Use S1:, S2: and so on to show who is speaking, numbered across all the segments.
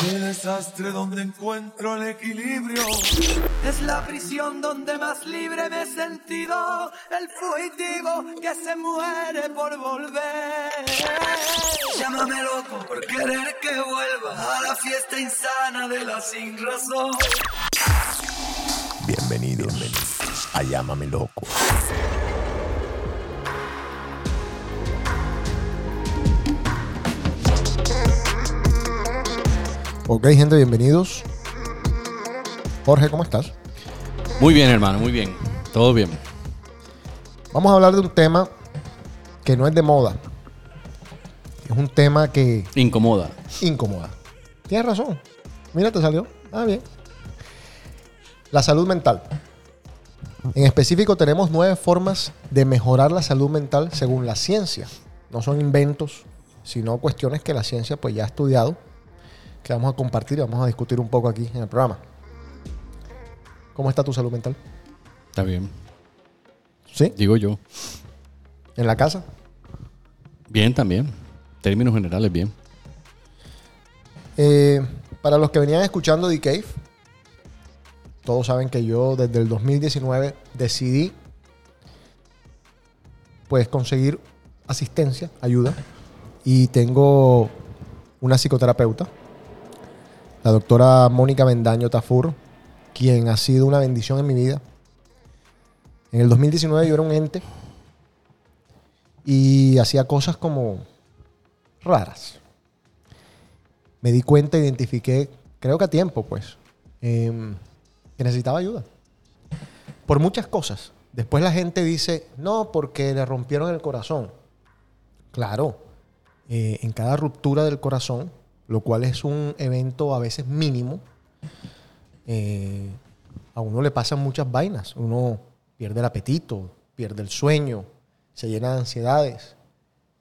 S1: Ese desastre donde encuentro el equilibrio.
S2: Es la prisión donde más libre me he sentido. El fugitivo que se muere por volver. Llámame loco por querer que vuelva a la fiesta insana de la sin razón.
S3: Bienvenidos, a Llámame Loco. Ok, gente, bienvenidos. Jorge, ¿cómo estás?
S4: Muy bien, hermano, muy bien. Todo bien.
S3: Vamos a hablar de un tema que no es de moda. Es un tema que
S4: Incomoda.
S3: incomoda. Tienes razón. Mira, te salió. Ah, bien. La salud mental. En específico tenemos nueve formas de mejorar la salud mental según la ciencia. No son inventos, sino cuestiones que la ciencia pues ya ha estudiado, que vamos a compartir y vamos a discutir un poco aquí en el programa. ¿Cómo está tu salud mental?
S4: Está bien.
S3: ¿Sí?
S4: Digo yo.
S3: ¿En la casa?
S4: Bien también. Términos generales, bien.
S3: Eh, para los que venían escuchando The Cave, todos saben que yo desde el 2019 decidí pues conseguir asistencia, ayuda y tengo una psicoterapeuta, la doctora Mónica Mendaño Tafur, quien ha sido una bendición en mi vida. En el 2019 yo era un ente y hacía cosas como raras me di cuenta, identifiqué, creo que a tiempo, pues, em, que necesitaba ayuda. Por muchas cosas. Después la gente dice, no, porque le rompieron el corazón. Claro, eh, en cada ruptura del corazón, lo cual es un evento a veces mínimo, eh, a uno le pasan muchas vainas. Uno pierde el apetito, pierde el sueño, se llena de ansiedades.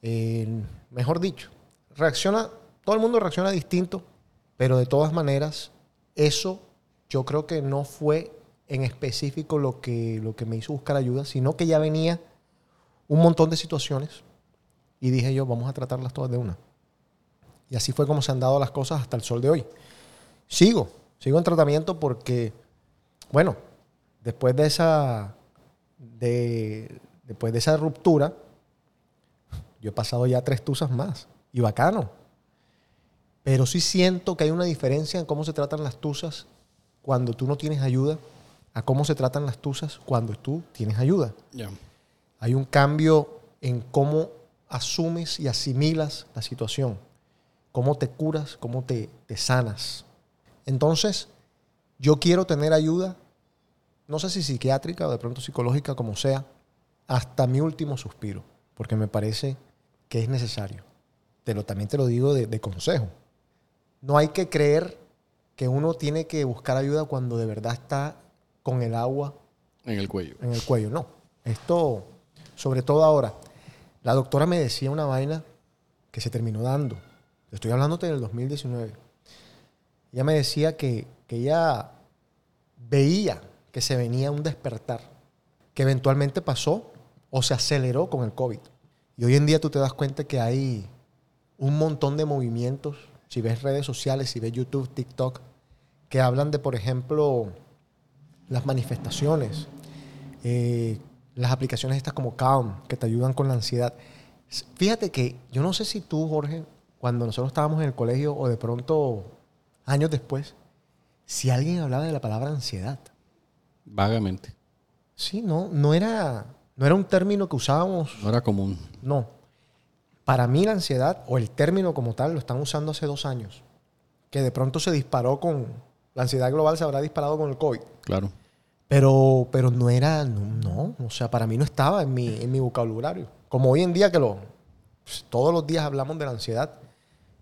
S3: Eh, mejor dicho, reacciona todo el mundo reacciona distinto, pero de todas maneras, eso yo creo que no fue en específico lo que, lo que me hizo buscar ayuda, sino que ya venía un montón de situaciones y dije yo, vamos a tratarlas todas de una. Y así fue como se han dado las cosas hasta el sol de hoy. Sigo, sigo en tratamiento porque, bueno, después de esa, de, después de esa ruptura, yo he pasado ya tres tusas más. Y bacano. Pero sí siento que hay una diferencia en cómo se tratan las tusas cuando tú no tienes ayuda a cómo se tratan las tusas cuando tú tienes ayuda.
S4: Ya.
S3: Hay un cambio en cómo asumes y asimilas la situación, cómo te curas, cómo te, te sanas. Entonces, yo quiero tener ayuda, no sé si psiquiátrica o de pronto psicológica, como sea, hasta mi último suspiro, porque me parece que es necesario. Te lo, también te lo digo de, de consejo. No hay que creer que uno tiene que buscar ayuda cuando de verdad está con el agua
S4: En el cuello.
S3: en el cuello. No. Esto, sobre todo ahora, la doctora me decía una vaina que se terminó dando. Estoy hablándote del 2019. Ella me decía que, que ella veía que se venía un despertar, que eventualmente pasó o se aceleró con el COVID. Y hoy en día tú te das cuenta que hay un montón de movimientos, si ves redes sociales, si ves YouTube, TikTok, que hablan de, por ejemplo, las manifestaciones, eh, las aplicaciones estas como Calm, que te ayudan con la ansiedad. Fíjate que yo no sé si tú, Jorge, cuando nosotros estábamos en el colegio o de pronto años después, si alguien hablaba de la palabra ansiedad.
S4: Vagamente.
S3: Sí, no, no era, no era un término que usábamos
S4: No era común.
S3: no. Para mí la ansiedad, o el término como tal, lo están usando hace dos años. Que de pronto se disparó con... La ansiedad global se habrá disparado con el COVID.
S4: Claro.
S3: Pero, pero no era... No, no, o sea, para mí no estaba en mi, en mi vocabulario. Como hoy en día que lo... pues, todos los días hablamos de la ansiedad.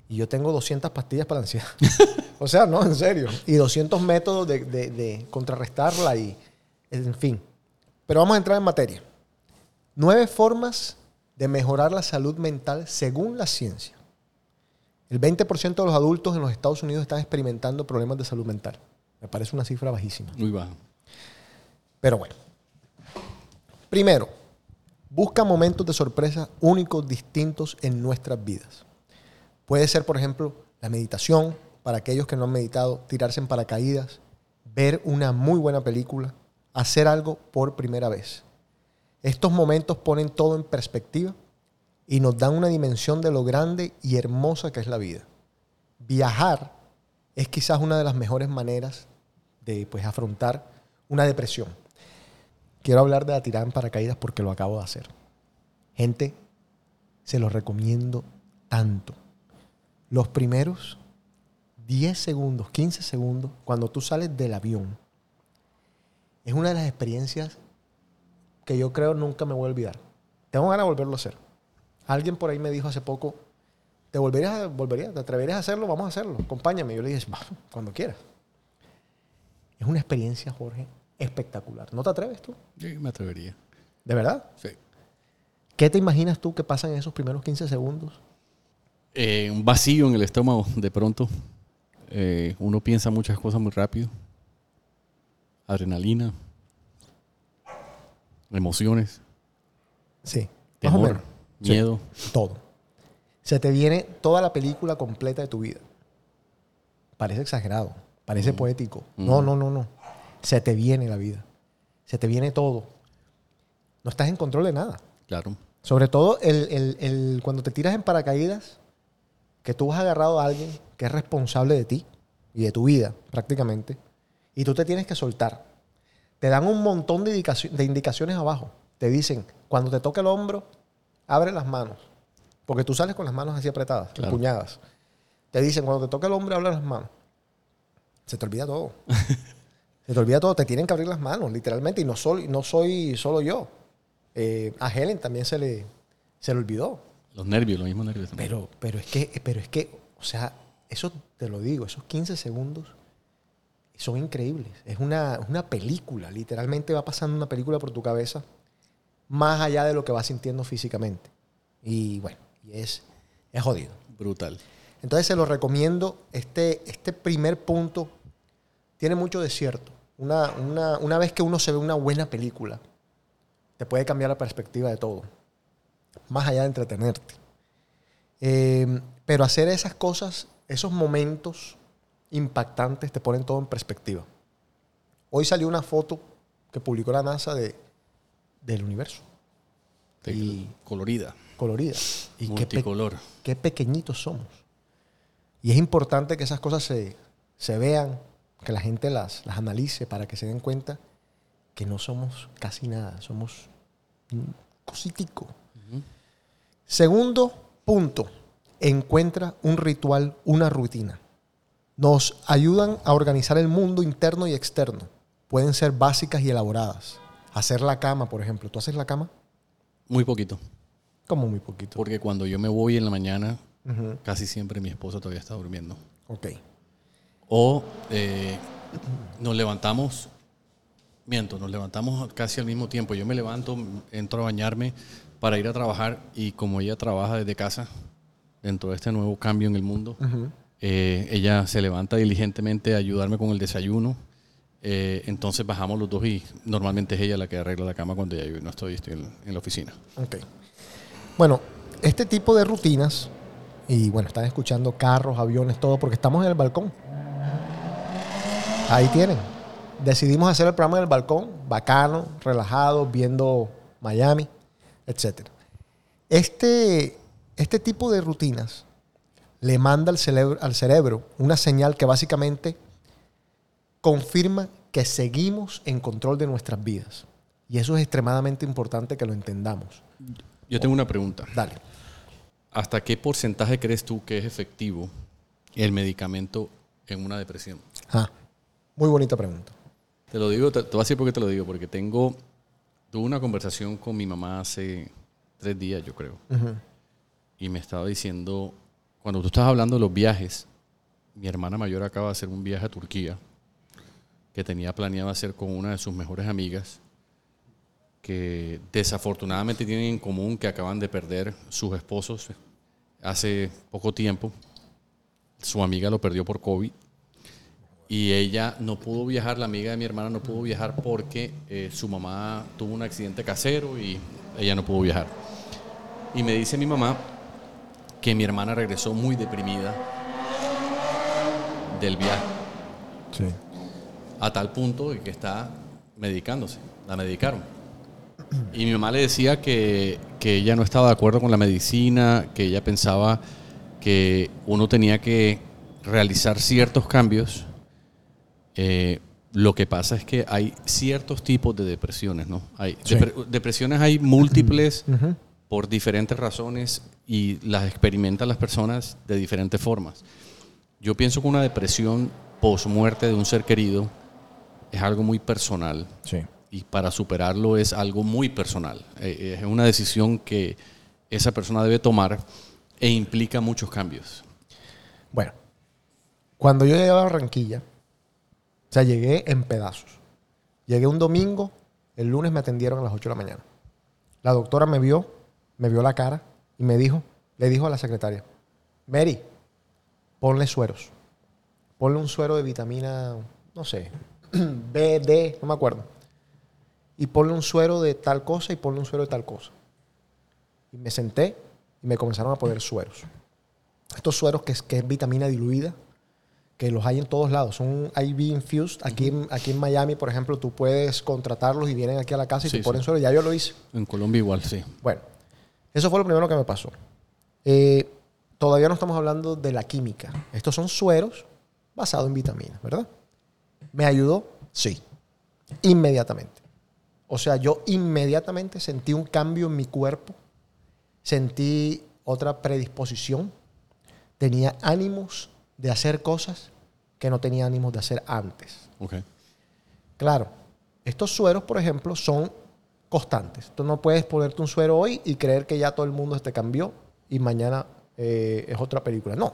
S3: Y yo tengo 200 pastillas para la ansiedad. o sea, no, en serio. Y 200 métodos de, de- de contrarrestarla y... En fin. Pero vamos a entrar en materia. Nueve formas de mejorar la salud mental según la ciencia. El 20% de los adultos en los Estados Unidos están experimentando problemas de salud mental. Me parece una cifra bajísima.
S4: Muy bajo.
S3: Pero bueno. Primero, busca momentos de sorpresa únicos, distintos en nuestras vidas. Puede ser, por ejemplo, la meditación, para aquellos que no han meditado, tirarse en paracaídas, ver una muy buena película, hacer algo por primera vez. Estos momentos ponen todo en perspectiva y nos dan una dimensión de lo grande y hermosa que es la vida. Viajar es quizás una de las mejores maneras de pues, afrontar una depresión. Quiero hablar de la tirada en paracaídas porque lo acabo de hacer. Gente, se los recomiendo tanto. Los primeros 10 segundos, 15 segundos, cuando tú sales del avión, es una de las experiencias que yo creo nunca me voy a olvidar. Tengo ganas de volverlo a hacer. Alguien por ahí me dijo hace poco, ¿te volverías, a- volverías, te atreverías a hacerlo? Vamos a hacerlo, acompáñame. Yo le dije, "Va, cuando quieras. Es una experiencia, Jorge, espectacular. ¿No te atreves tú?
S4: Yo me atrevería.
S3: ¿De verdad?
S4: Sí.
S3: ¿Qué te imaginas tú que pasa en esos primeros 15 segundos?
S4: Eh, un vacío en el estómago, de pronto. Eh, uno piensa muchas cosas muy rápido. Adrenalina. Emociones.
S3: Sí.
S4: Temor.
S3: Sí.
S4: Miedo.
S3: Todo. Se te viene toda la película completa de tu vida. Parece exagerado, parece poético. No, no, no, no. Se te viene la vida. Se te viene todo. No estás en control de nada.
S4: Claro.
S3: Sobre todo el, el- el- cuando te tiras en paracaídas, que tú has agarrado a alguien que es responsable de ti y de tu vida prácticamente, y tú te tienes que soltar. Te dan un montón de, indicaci- de indicaciones abajo. Te dicen, cuando te toque el hombro, abre las manos. Porque tú sales con las manos así apretadas,
S4: Claro.
S3: empuñadas. Te dicen, cuando te toque el hombro, abre las manos. Se te olvida todo. Se te olvida todo. Te tienen que abrir las manos, literalmente. Y no soy, no soy solo yo. Eh, a Helen también se le, se le olvidó.
S4: Los nervios, los mismos nervios también.
S3: Pero, pero es que, pero es que, o sea, eso te lo digo, esos 15 segundos son increíbles. Es una, una película, literalmente va pasando una película por tu cabeza, más allá de lo que vas sintiendo físicamente. Y bueno, y es, es jodido.
S4: Brutal.
S3: Entonces se lo recomiendo. Este, este primer punto tiene mucho de cierto. Una, una, una vez que uno se ve una buena película, te puede cambiar la perspectiva de todo. Más allá de entretenerte. Eh, pero hacer esas cosas, esos momentos impactantes, te ponen todo en perspectiva. Hoy salió una foto que publicó la NASA de, del universo, Y-
S4: Colorida.
S3: colorida. Y qué, pe- qué pequeñitos somos. Y es importante que esas cosas se, se vean, que la gente las, las analice para que se den cuenta que no somos casi nada, somos un cositico. Segundo punto, encuentra un ritual, una rutina. Nos ayudan a organizar el mundo interno y externo. Pueden ser básicas y elaboradas. Hacer la cama, por ejemplo. ¿Tú haces la cama?
S4: Muy poquito.
S3: Como muy poquito.
S4: Porque cuando yo me voy en la mañana,
S3: Ujú.
S4: casi siempre mi esposa todavía está durmiendo.
S3: Ok.
S4: O eh, nos levantamos, miento, nos levantamos casi al mismo tiempo. Yo me levanto, entro a bañarme para ir a trabajar y como ella trabaja desde casa, dentro de este nuevo cambio en el mundo, eh, ella se levanta diligentemente a ayudarme con el desayuno. Eh, entonces bajamos los dos y normalmente es ella la que arregla la cama cuando yo no estoy, estoy en, en la oficina.
S3: Ok. Bueno, este tipo de rutinas, y bueno, están escuchando carros, aviones, todo, porque estamos en el balcón. Ahí tienen. Decidimos hacer el programa en el balcón, bacano, relajado, viendo Miami, etc. Este, este tipo de rutinas le manda al cerebro, al cerebro una señal que básicamente confirma que seguimos en control de nuestras vidas. Y eso es extremadamente importante que lo entendamos.
S4: Yo tengo una pregunta.
S3: Dale.
S4: ¿Hasta qué porcentaje crees tú que es efectivo el medicamento en una depresión?
S3: Ah, muy bonita pregunta.
S4: Te lo digo, te, te voy a decir por qué te lo digo, porque tengo, tuve una conversación con mi mamá hace tres días, yo creo, y me estaba diciendo, cuando tú estás hablando de los viajes, mi hermana mayor acaba de hacer un viaje a Turquía que tenía planeado hacer con una de sus mejores amigas, que desafortunadamente tienen en común que acaban de perder sus esposos hace poco tiempo. Su amiga lo perdió por COVID y ella no pudo viajar, la amiga de mi hermana no pudo viajar porque eh, su mamá tuvo un accidente casero y ella no pudo viajar. Y me dice mi mamá que mi hermana regresó muy deprimida del viaje.
S3: Sí.
S4: A tal punto que está medicándose. La medicaron. Y mi mamá le decía que, que ella no estaba de acuerdo con la medicina, que ella pensaba que uno tenía que realizar ciertos cambios. Eh, lo que pasa es que hay ciertos tipos de depresiones, ¿no? Hay
S3: Sí.
S4: depresiones hay múltiples por diferentes razones y las experimentan las personas de diferentes formas. Yo pienso que una depresión post-muerte de un ser querido es algo muy personal
S3: Sí.
S4: y para superarlo es algo muy personal. Eh, Es una decisión que esa persona debe tomar e implica muchos cambios.
S3: Bueno, cuando yo llegué a Barranquilla, sea, llegué en pedazos. Llegué un domingo, el lunes me atendieron a las 8 de la mañana. La doctora me vio, me vio la cara y me dijo, le dijo a la secretaria, Mary, ponle sueros. Ponle un suero de vitamina, no sé, B, D, no me acuerdo. Y ponle un suero de tal cosa y ponle un suero de tal cosa. Y me senté y me comenzaron a poner sueros estos sueros que es, que es vitamina diluida, que los hay en todos lados, son IV infused. Aquí, en, aquí en Miami, por ejemplo, tú puedes contratarlos y vienen aquí a la casa y
S4: Sí,
S3: te ponen
S4: sí.
S3: suero. Ya yo lo hice.
S4: En Colombia igual, sí.
S3: Bueno, eso fue lo primero que me pasó. Eh, todavía no estamos hablando de la química. Estos son sueros basados en vitaminas, ¿verdad? ¿Me ayudó? Sí. Inmediatamente. O sea, yo inmediatamente sentí un cambio en mi cuerpo, sentí otra predisposición, tenía ánimos de hacer cosas que no tenía ánimos de hacer antes.
S4: Ok.
S3: Claro, estos sueros, por ejemplo, son constantes. Tú no puedes ponerte un suero hoy y creer que ya todo el mundo te cambió y mañana eh, es otra película. No.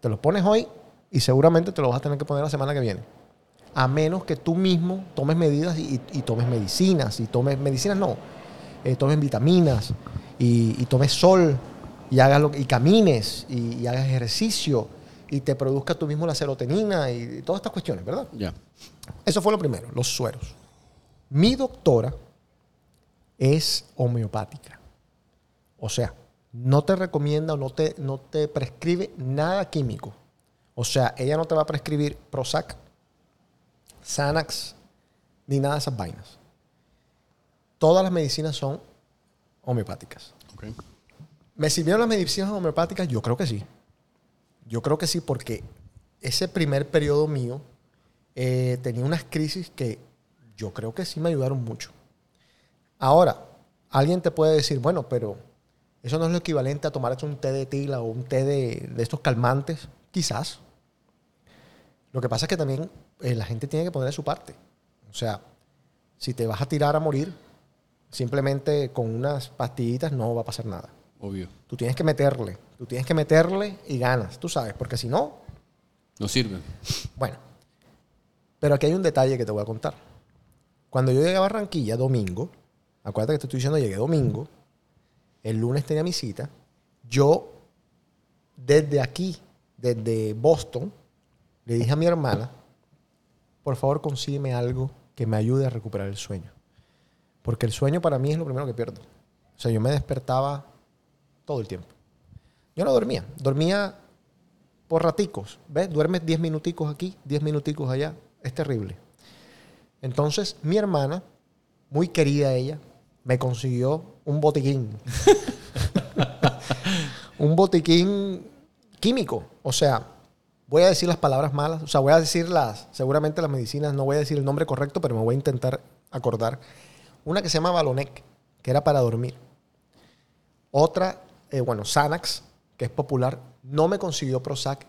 S3: Te lo pones hoy y seguramente te lo vas a tener que poner la semana que viene. A menos que tú mismo tomes medidas y, y tomes medicinas. Y tomes medicinas, no. eh, tomes vitaminas y, y tomes sol y, hagas lo, y camines y, y hagas ejercicio y te produzca tú mismo la serotonina y todas estas cuestiones, ¿verdad?
S4: Ya.
S3: Eso fue lo primero, los sueros. Mi doctora es homeopática. O sea, no te recomienda o no te, no te prescribe nada químico. O sea, ella no te va a prescribir Prozac, Xanax, ni nada de esas vainas. Todas las medicinas son homeopáticas. ¿Me sirvieron las medicinas homeopáticas? Yo creo que sí. Yo creo que sí, porque ese primer periodo mío eh, tenía unas crisis que yo creo que sí me ayudaron mucho. Ahora, alguien te puede decir, bueno, pero eso no es lo equivalente a tomarte un té de tila o un té de, de estos calmantes. Quizás. Lo que pasa es que también eh, la gente tiene que poner de su parte. O sea, si te vas a tirar a morir, simplemente con unas pastillitas no va a pasar nada.
S4: Obvio.
S3: Tú tienes que meterle. Tú tienes que meterle y ganas, tú sabes, porque si no,
S4: No sirve.
S3: bueno. Pero aquí hay un detalle que te voy a contar. Cuando yo llegué a Barranquilla domingo, acuérdate que te estoy diciendo llegué domingo, el lunes tenía mi cita, yo desde aquí, desde Boston, le dije a mi hermana, por favor consígueme algo que me ayude a recuperar el sueño. Porque el sueño para mí es lo primero que pierdo. O sea, yo me despertaba todo el tiempo. Yo no dormía, dormía por raticos. ¿Ves? Duermes 10 minuticos aquí, 10 minuticos allá. Es terrible. Entonces, mi hermana, muy querida ella, me consiguió un botiquín. un botiquín químico. O sea, voy a decir las palabras malas. O sea, voy a decir las, seguramente las medicinas, no voy a decir el nombre correcto, pero me voy a intentar acordar. Una que se llama Balonec, que era para dormir. Otra, eh, bueno, Xanax, que es popular, no me consiguió Prozac,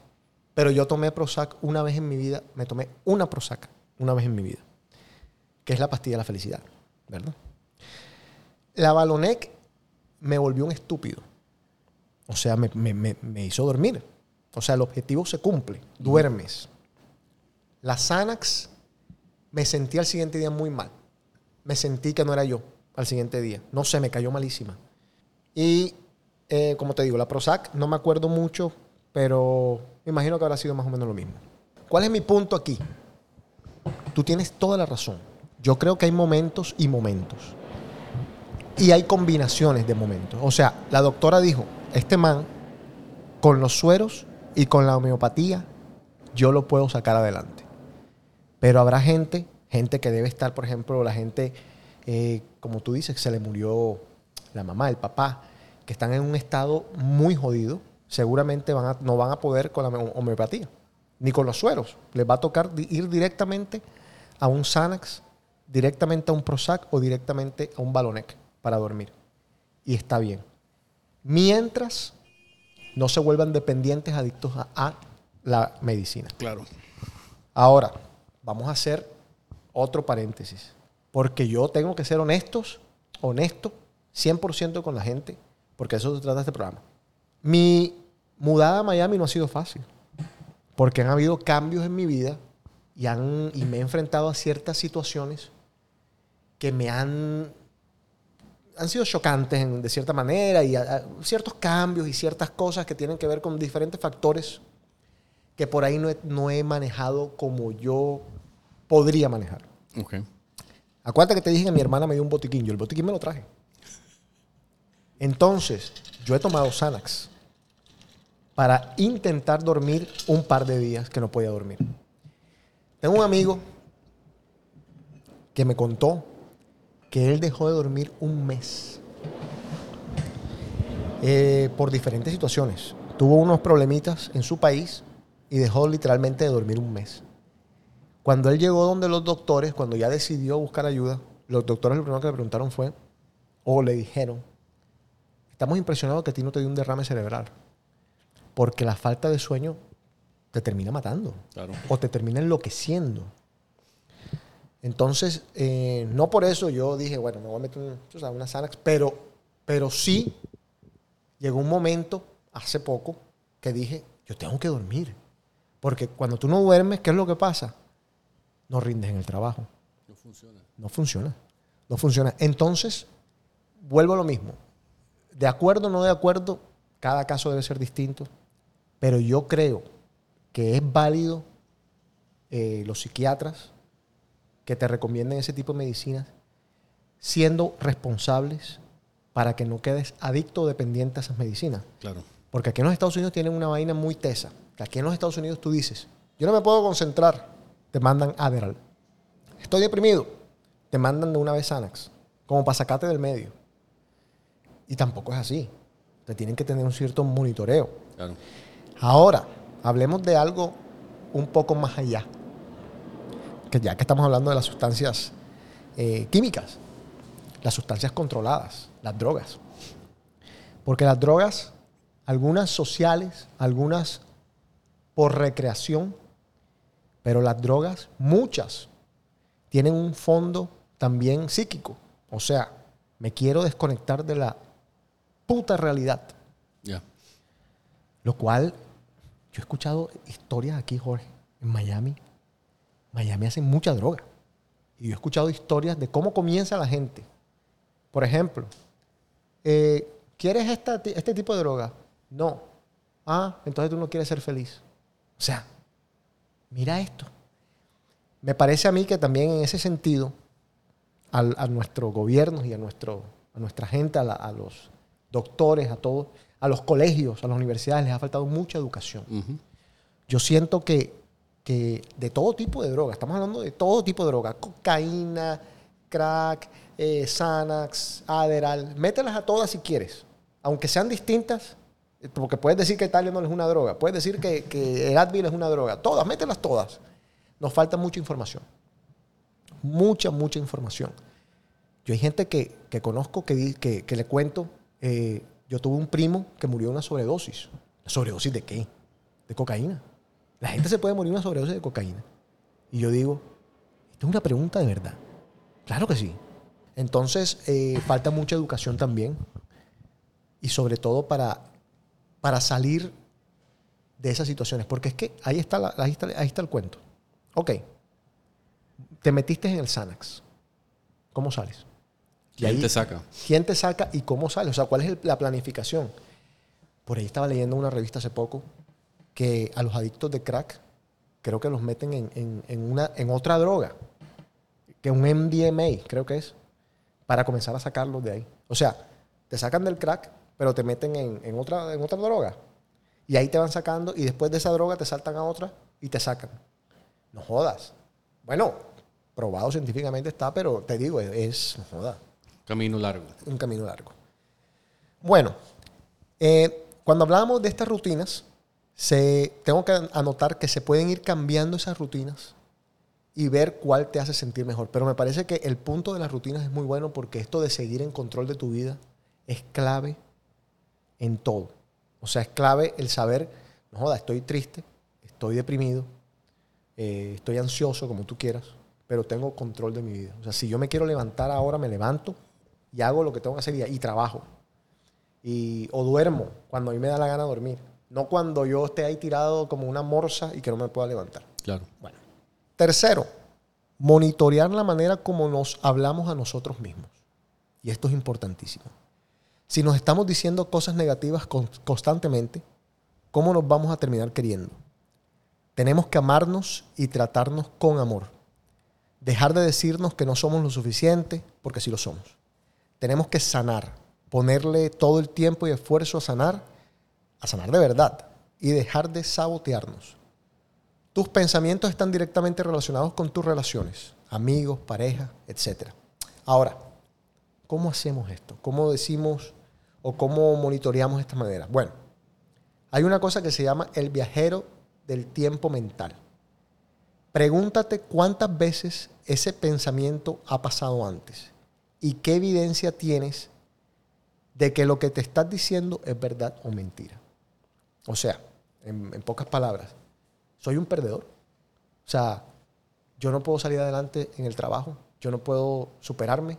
S3: pero yo tomé Prozac una vez en mi vida, me tomé una Prozac una vez en mi vida, que es la pastilla de la felicidad, ¿verdad? La Balonec me volvió un estúpido. O sea, me, me- me- hizo dormir. O sea, el objetivo se cumple. Duermes. La Xanax me sentí al siguiente día muy mal. Me sentí que no era yo al siguiente día. No sé, me cayó malísima. Y eh, como te digo, la Prozac no me acuerdo mucho, pero me imagino que habrá sido más o menos lo mismo. ¿Cuál es mi punto aquí? Tú tienes toda la razón. Yo creo que hay momentos y momentos. Y hay combinaciones de momentos. O sea, la doctora dijo, este man, con los sueros y con la homeopatía, yo lo puedo sacar adelante. Pero habrá gente, gente que debe estar, por ejemplo, la gente, eh, como tú dices, que se le murió la mamá, el papá, que están en un estado muy jodido, seguramente van a- no van a poder con la home- homeopatía, ni con los sueros. Les va a tocar ir directamente a un Xanax, directamente a un Prozac o directamente a un Balonec para dormir. Y está bien. Mientras no se vuelvan dependientes, adictos a, a la medicina.
S4: Claro.
S3: Ahora, vamos a hacer otro paréntesis. Porque yo tengo que ser honestos, honesto, 100% con la gente, porque eso se trata este programa. Mi mudada a Miami no ha sido fácil, porque han habido cambios en mi vida y, han, y me he enfrentado a ciertas situaciones que me han, han sido chocantes en- de cierta manera y a- a- ciertos cambios y ciertas cosas que tienen que ver con diferentes factores que por ahí no he, no he manejado como yo podría manejar.
S4: Ok.
S3: Acuérdate que te dije que mi hermana me dio un botiquín. Yo el botiquín me lo traje. Entonces, yo he tomado Xanax para intentar dormir un par de días que no podía dormir. Tengo un amigo que me contó que él dejó de dormir un mes eh, por diferentes situaciones. Tuvo unos problemitas en su país y dejó literalmente de dormir un mes. Cuando él llegó donde los doctores, cuando ya decidió buscar ayuda, los doctores lo primero que le preguntaron fue, o le dijeron, estamos impresionados que a ti no te dio un derrame cerebral, porque la falta de sueño te termina matando
S4: Claro.
S3: o te termina enloqueciendo. Entonces, eh, no por eso yo dije, bueno, me voy a meter un- una Xanax, pero, pero sí llegó un momento, hace poco, que dije, yo tengo que dormir. Porque cuando tú no duermes, ¿qué es lo que pasa? No rindes en el trabajo.
S4: No funciona.
S3: No funciona. No funciona. Entonces, vuelvo a lo mismo. De acuerdo o no de acuerdo, cada caso debe ser distinto. Pero yo creo que es válido eh, los psiquiatras que te recomienden ese tipo de medicinas siendo responsables para que no quedes adicto o dependiente a esas medicinas.
S4: Claro.
S3: Porque aquí en los Estados Unidos tienen una vaina muy tesa. Que aquí en los Estados Unidos tú dices, yo no me puedo concentrar, te mandan Adderall. Estoy deprimido, te mandan de una vez Xanax, como para sacarte del medio. Y tampoco es así. Te tienen que tener un cierto monitoreo.
S4: Claro.
S3: Ahora, hablemos de algo un poco más allá. Que ya que estamos hablando de las sustancias eh, químicas, las sustancias controladas, las drogas. Porque las drogas, algunas sociales, algunas por recreación, pero las drogas, muchas, tienen un fondo también psíquico. O sea, me quiero desconectar de la puta realidad.
S4: Ya.
S3: Lo cual, yo he escuchado historias aquí, Jorge, en Miami. Miami hace mucha droga. Y yo he escuchado historias de cómo comienza la gente. Por ejemplo, eh, ¿quieres esta este tipo de droga? No. Ah, entonces tú no quieres ser feliz. O sea, mira esto. Me parece a mí que también en ese sentido, al- a nuestros gobiernos y a, nuestro, a nuestra gente, a, la- a los doctores, a todos, a los colegios, a las universidades, les ha faltado mucha educación. Yo siento que, que de todo tipo de droga, estamos hablando de todo tipo de droga, cocaína, crack, eh, Xanax, Adderall, mételas a todas si quieres, aunque sean distintas, eh, porque puedes decir que Tylenol es una droga, puedes decir que, que el Advil es una droga, todas, mételas todas. Nos falta mucha información, mucha, mucha información. Yo hay gente que, que conozco que, que le cuento, eh, yo tuve un primo que murió de una sobredosis. ¿Sobredosis de qué? De cocaína. La gente se puede morir de una sobredosis de cocaína. Y yo digo, esta es una pregunta de verdad. Claro que sí. Entonces, eh, falta mucha educación también. Y sobre todo para, para salir de esas situaciones. Porque es que ahí está, la- ahí está, ahí está el cuento. Ok. Te metiste en el Xanax. ¿Cómo sales?
S4: ¿Quién
S3: ahí-
S4: te saca?
S3: ¿Quién te saca y cómo sale? O sea, ¿cuál es el- la planificación? Por ahí estaba leyendo una revista hace poco que a los adictos de crack creo que los meten en, en- en una, en otra droga, que un MDMA, creo que es, para comenzar a sacarlos de ahí. O sea, te sacan del crack, pero te meten en, en otra, en otra droga. Y ahí te van sacando y después de esa droga te saltan a otra y te sacan. No jodas. Bueno, probado científicamente está, pero te digo, es, no jodas,
S4: Camino largo.
S3: un camino largo. Bueno, eh, cuando hablábamos de estas rutinas, se, tengo que anotar que se pueden ir cambiando esas rutinas y ver cuál te hace sentir mejor. Pero me parece que el punto de las rutinas es muy bueno porque esto de seguir en control de tu vida es clave en todo. O sea, es clave el saber, no joda, estoy triste, estoy deprimido, eh, estoy ansioso, como tú quieras, pero tengo control de mi vida. O sea, si yo me quiero levantar ahora, me levanto y hago lo que tengo que hacer y, y trabajo. Y, o duermo cuando a mí me da la gana de dormir. No cuando yo esté ahí tirado como una morsa y que no me pueda levantar.
S4: Claro.
S3: Bueno. Tercero, monitorear la manera como nos hablamos a nosotros mismos. Y esto es importantísimo. Si nos estamos diciendo cosas negativas con- constantemente, ¿cómo nos vamos a terminar queriendo? Tenemos que amarnos y tratarnos con amor. Dejar de decirnos que no somos lo suficiente, porque sí lo somos. Tenemos que sanar, ponerle todo el tiempo y esfuerzo a sanar, a sanar de verdad, y dejar de sabotearnos. Tus pensamientos están directamente relacionados con tus relaciones, amigos, pareja, etc. Ahora, ¿cómo hacemos esto? ¿Cómo decimos o cómo monitoreamos esta manera? Bueno, hay una cosa que se llama el viajero del tiempo mental. Pregúntate cuántas veces ese pensamiento ha pasado antes y qué evidencia tienes de que lo que te estás diciendo es verdad o mentira. O sea, en, pocas palabras, soy un perdedor. O sea, yo no puedo salir adelante en el trabajo, yo no puedo superarme.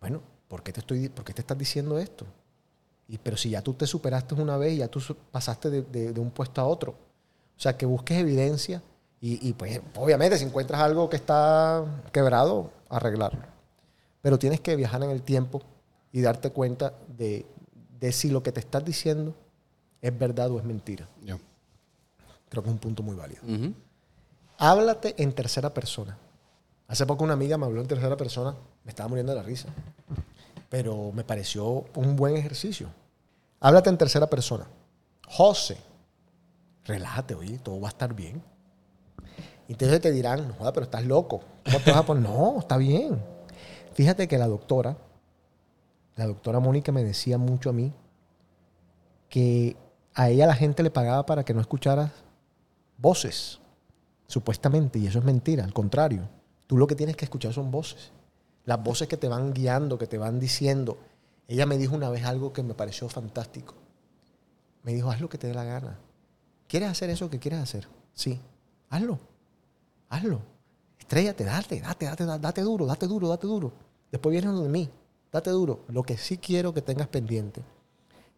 S3: Bueno, ¿por qué te, estoy, por qué te estás diciendo esto? Y, pero si ya tú te superaste una vez y ya tú pasaste de un puesto a otro. O sea, que busques evidencia y, y, pues obviamente si encuentras algo que está quebrado, arreglarlo. Pero tienes que viajar en el tiempo y darte cuenta de, de si lo que te estás diciendo es verdad o es mentira. Creo que es un punto muy válido. Háblate en tercera persona. Hace poco una amiga me habló en tercera persona, me estaba muriendo de la risa, pero me pareció un buen ejercicio. Háblate en tercera persona. José, relájate, oye, todo va a estar bien. Entonces te dirán, no joda, pero estás loco. ¿Cómo te vas a poner? No, está bien. Fíjate que la doctora, la doctora Mónica me decía mucho a mí que a ella la gente le pagaba para que no escucharas voces, supuestamente, y eso es mentira, al contrario. Tú lo que tienes que escuchar son voces. Las voces que te van guiando, que te van diciendo. Ella me dijo una vez algo que me pareció fantástico. Me dijo, haz lo que te dé la gana. ¿Quieres hacer eso que quieres hacer? Sí. Hazlo. Hazlo. Estrellate, date, date, date, date, duro, date duro, date duro. Después viene lo de mí. Date duro. Lo que sí quiero que tengas pendiente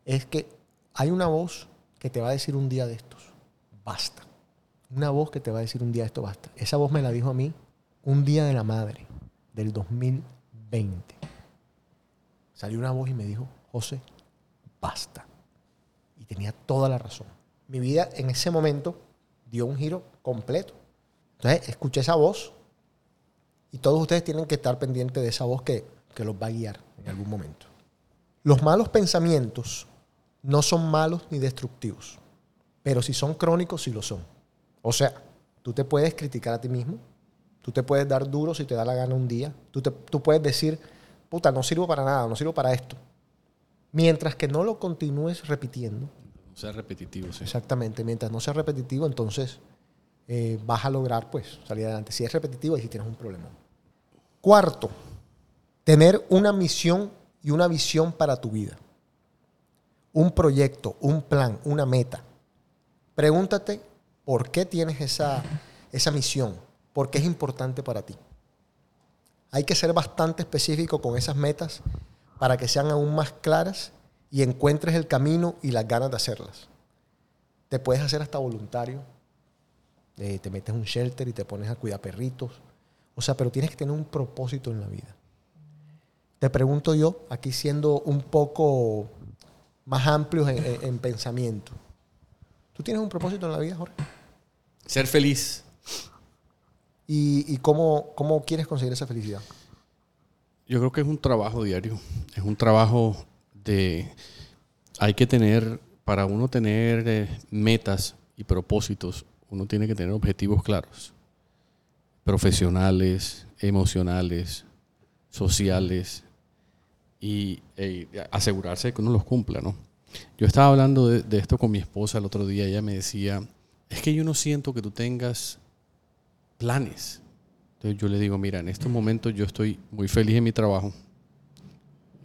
S3: es que hay una voz que te va a decir un día de estos, basta. Una voz que te va a decir un día de esto, basta. Esa voz me la dijo a mí un día de la madre del 2020. Salió una voz y me dijo, José, basta. Y tenía toda la razón. Mi vida en ese momento dio un giro completo. Entonces, escuché esa voz y todos ustedes tienen que estar pendientes de esa voz que, que los va a guiar en algún momento. Los malos pensamientos no son malos ni destructivos, pero si son crónicos, sí lo son. O sea, tú te puedes criticar a ti mismo, tú te puedes dar duro si te da la gana un día, tú, te- tú puedes decir, puta, no sirvo para nada, no sirvo para esto. Mientras que no lo continúes repitiendo,
S4: O sea, repetitivo, sí.
S3: exactamente, mientras no sea repetitivo, entonces eh, vas a lograr pues salir adelante. Si es repetitivo, ahí sí tienes un problema. Cuarto, tener una misión y una visión para tu vida. Un proyecto, un plan, una meta. Pregúntate por qué tienes esa, esa misión, por qué es importante para ti. Hay que ser bastante específico con esas metas para que sean aún más claras y encuentres el camino y las ganas de hacerlas. Te puedes hacer hasta voluntario. Eh, te metes un shelter y te pones a cuidar perritos. O sea, pero tienes que tener un propósito en la vida. Te pregunto yo, aquí siendo un poco más amplios en, en- en pensamiento. ¿Tú tienes un propósito en la vida, Jorge?
S4: Ser feliz.
S3: ¿Y, y cómo, cómo quieres conseguir esa felicidad?
S4: Yo creo que es un trabajo diario. Es un trabajo de... Hay que tener, para uno tener eh, metas y propósitos, uno tiene que tener objetivos claros, profesionales, emocionales, sociales, y eh, asegurarse que uno los cumpla, ¿no? Yo estaba hablando de, de esto con mi esposa el otro día, ella me decía, es que yo no siento que tú tengas planes. Entonces yo le digo, mira, en estos momentos yo estoy muy feliz en mi trabajo,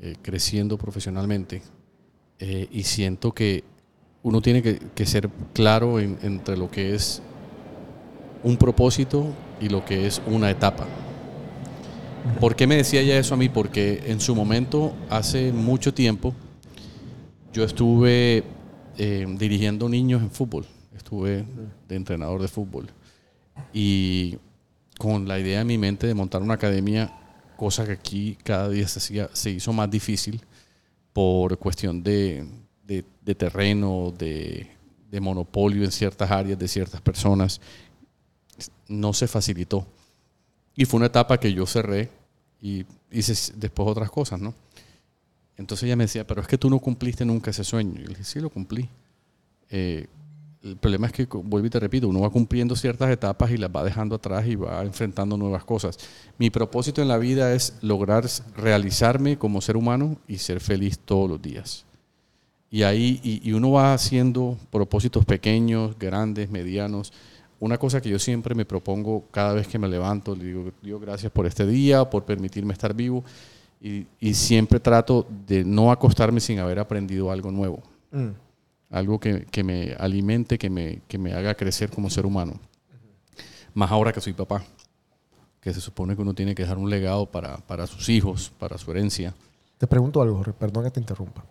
S4: eh, creciendo profesionalmente, eh, y siento que uno tiene que, que ser claro en- entre lo que es un propósito y lo que es una etapa. ¿Por qué me decía ella eso a mí? Porque en su momento, hace mucho tiempo, yo estuve eh, dirigiendo niños en fútbol. Estuve de entrenador de fútbol. Y con la idea en mi mente de montar una academia, cosa que aquí cada día se, hacía- se hizo más difícil por cuestión de, de- terreno, de monopolio en ciertas áreas de ciertas personas, no se facilitó. Y fue una etapa que yo cerré y hice después otras cosas, ¿no? Entonces ella me decía, pero es que tú no cumpliste nunca ese sueño. Y le dije, sí, lo cumplí. Eh, el problema es que, vuelvo y te repito, uno va cumpliendo ciertas etapas y las va dejando atrás y va enfrentando nuevas cosas. Mi propósito en la vida es lograr realizarme como ser humano y ser feliz todos los días. Y ahí, y uno va haciendo propósitos pequeños, grandes, medianos. Una cosa que yo siempre me propongo cada vez que me levanto, le digo, Dios, gracias por este día, por permitirme estar vivo. Y, y siempre trato de no acostarme sin haber aprendido algo nuevo
S3: Mm.
S4: algo que, que me alimente, que me, que me haga crecer como ser humano. Más ahora que soy papá, que se supone que uno tiene que dejar un legado para, para sus hijos, para su herencia.
S3: Te pregunto algo, Jorge, perdón que te interrumpa.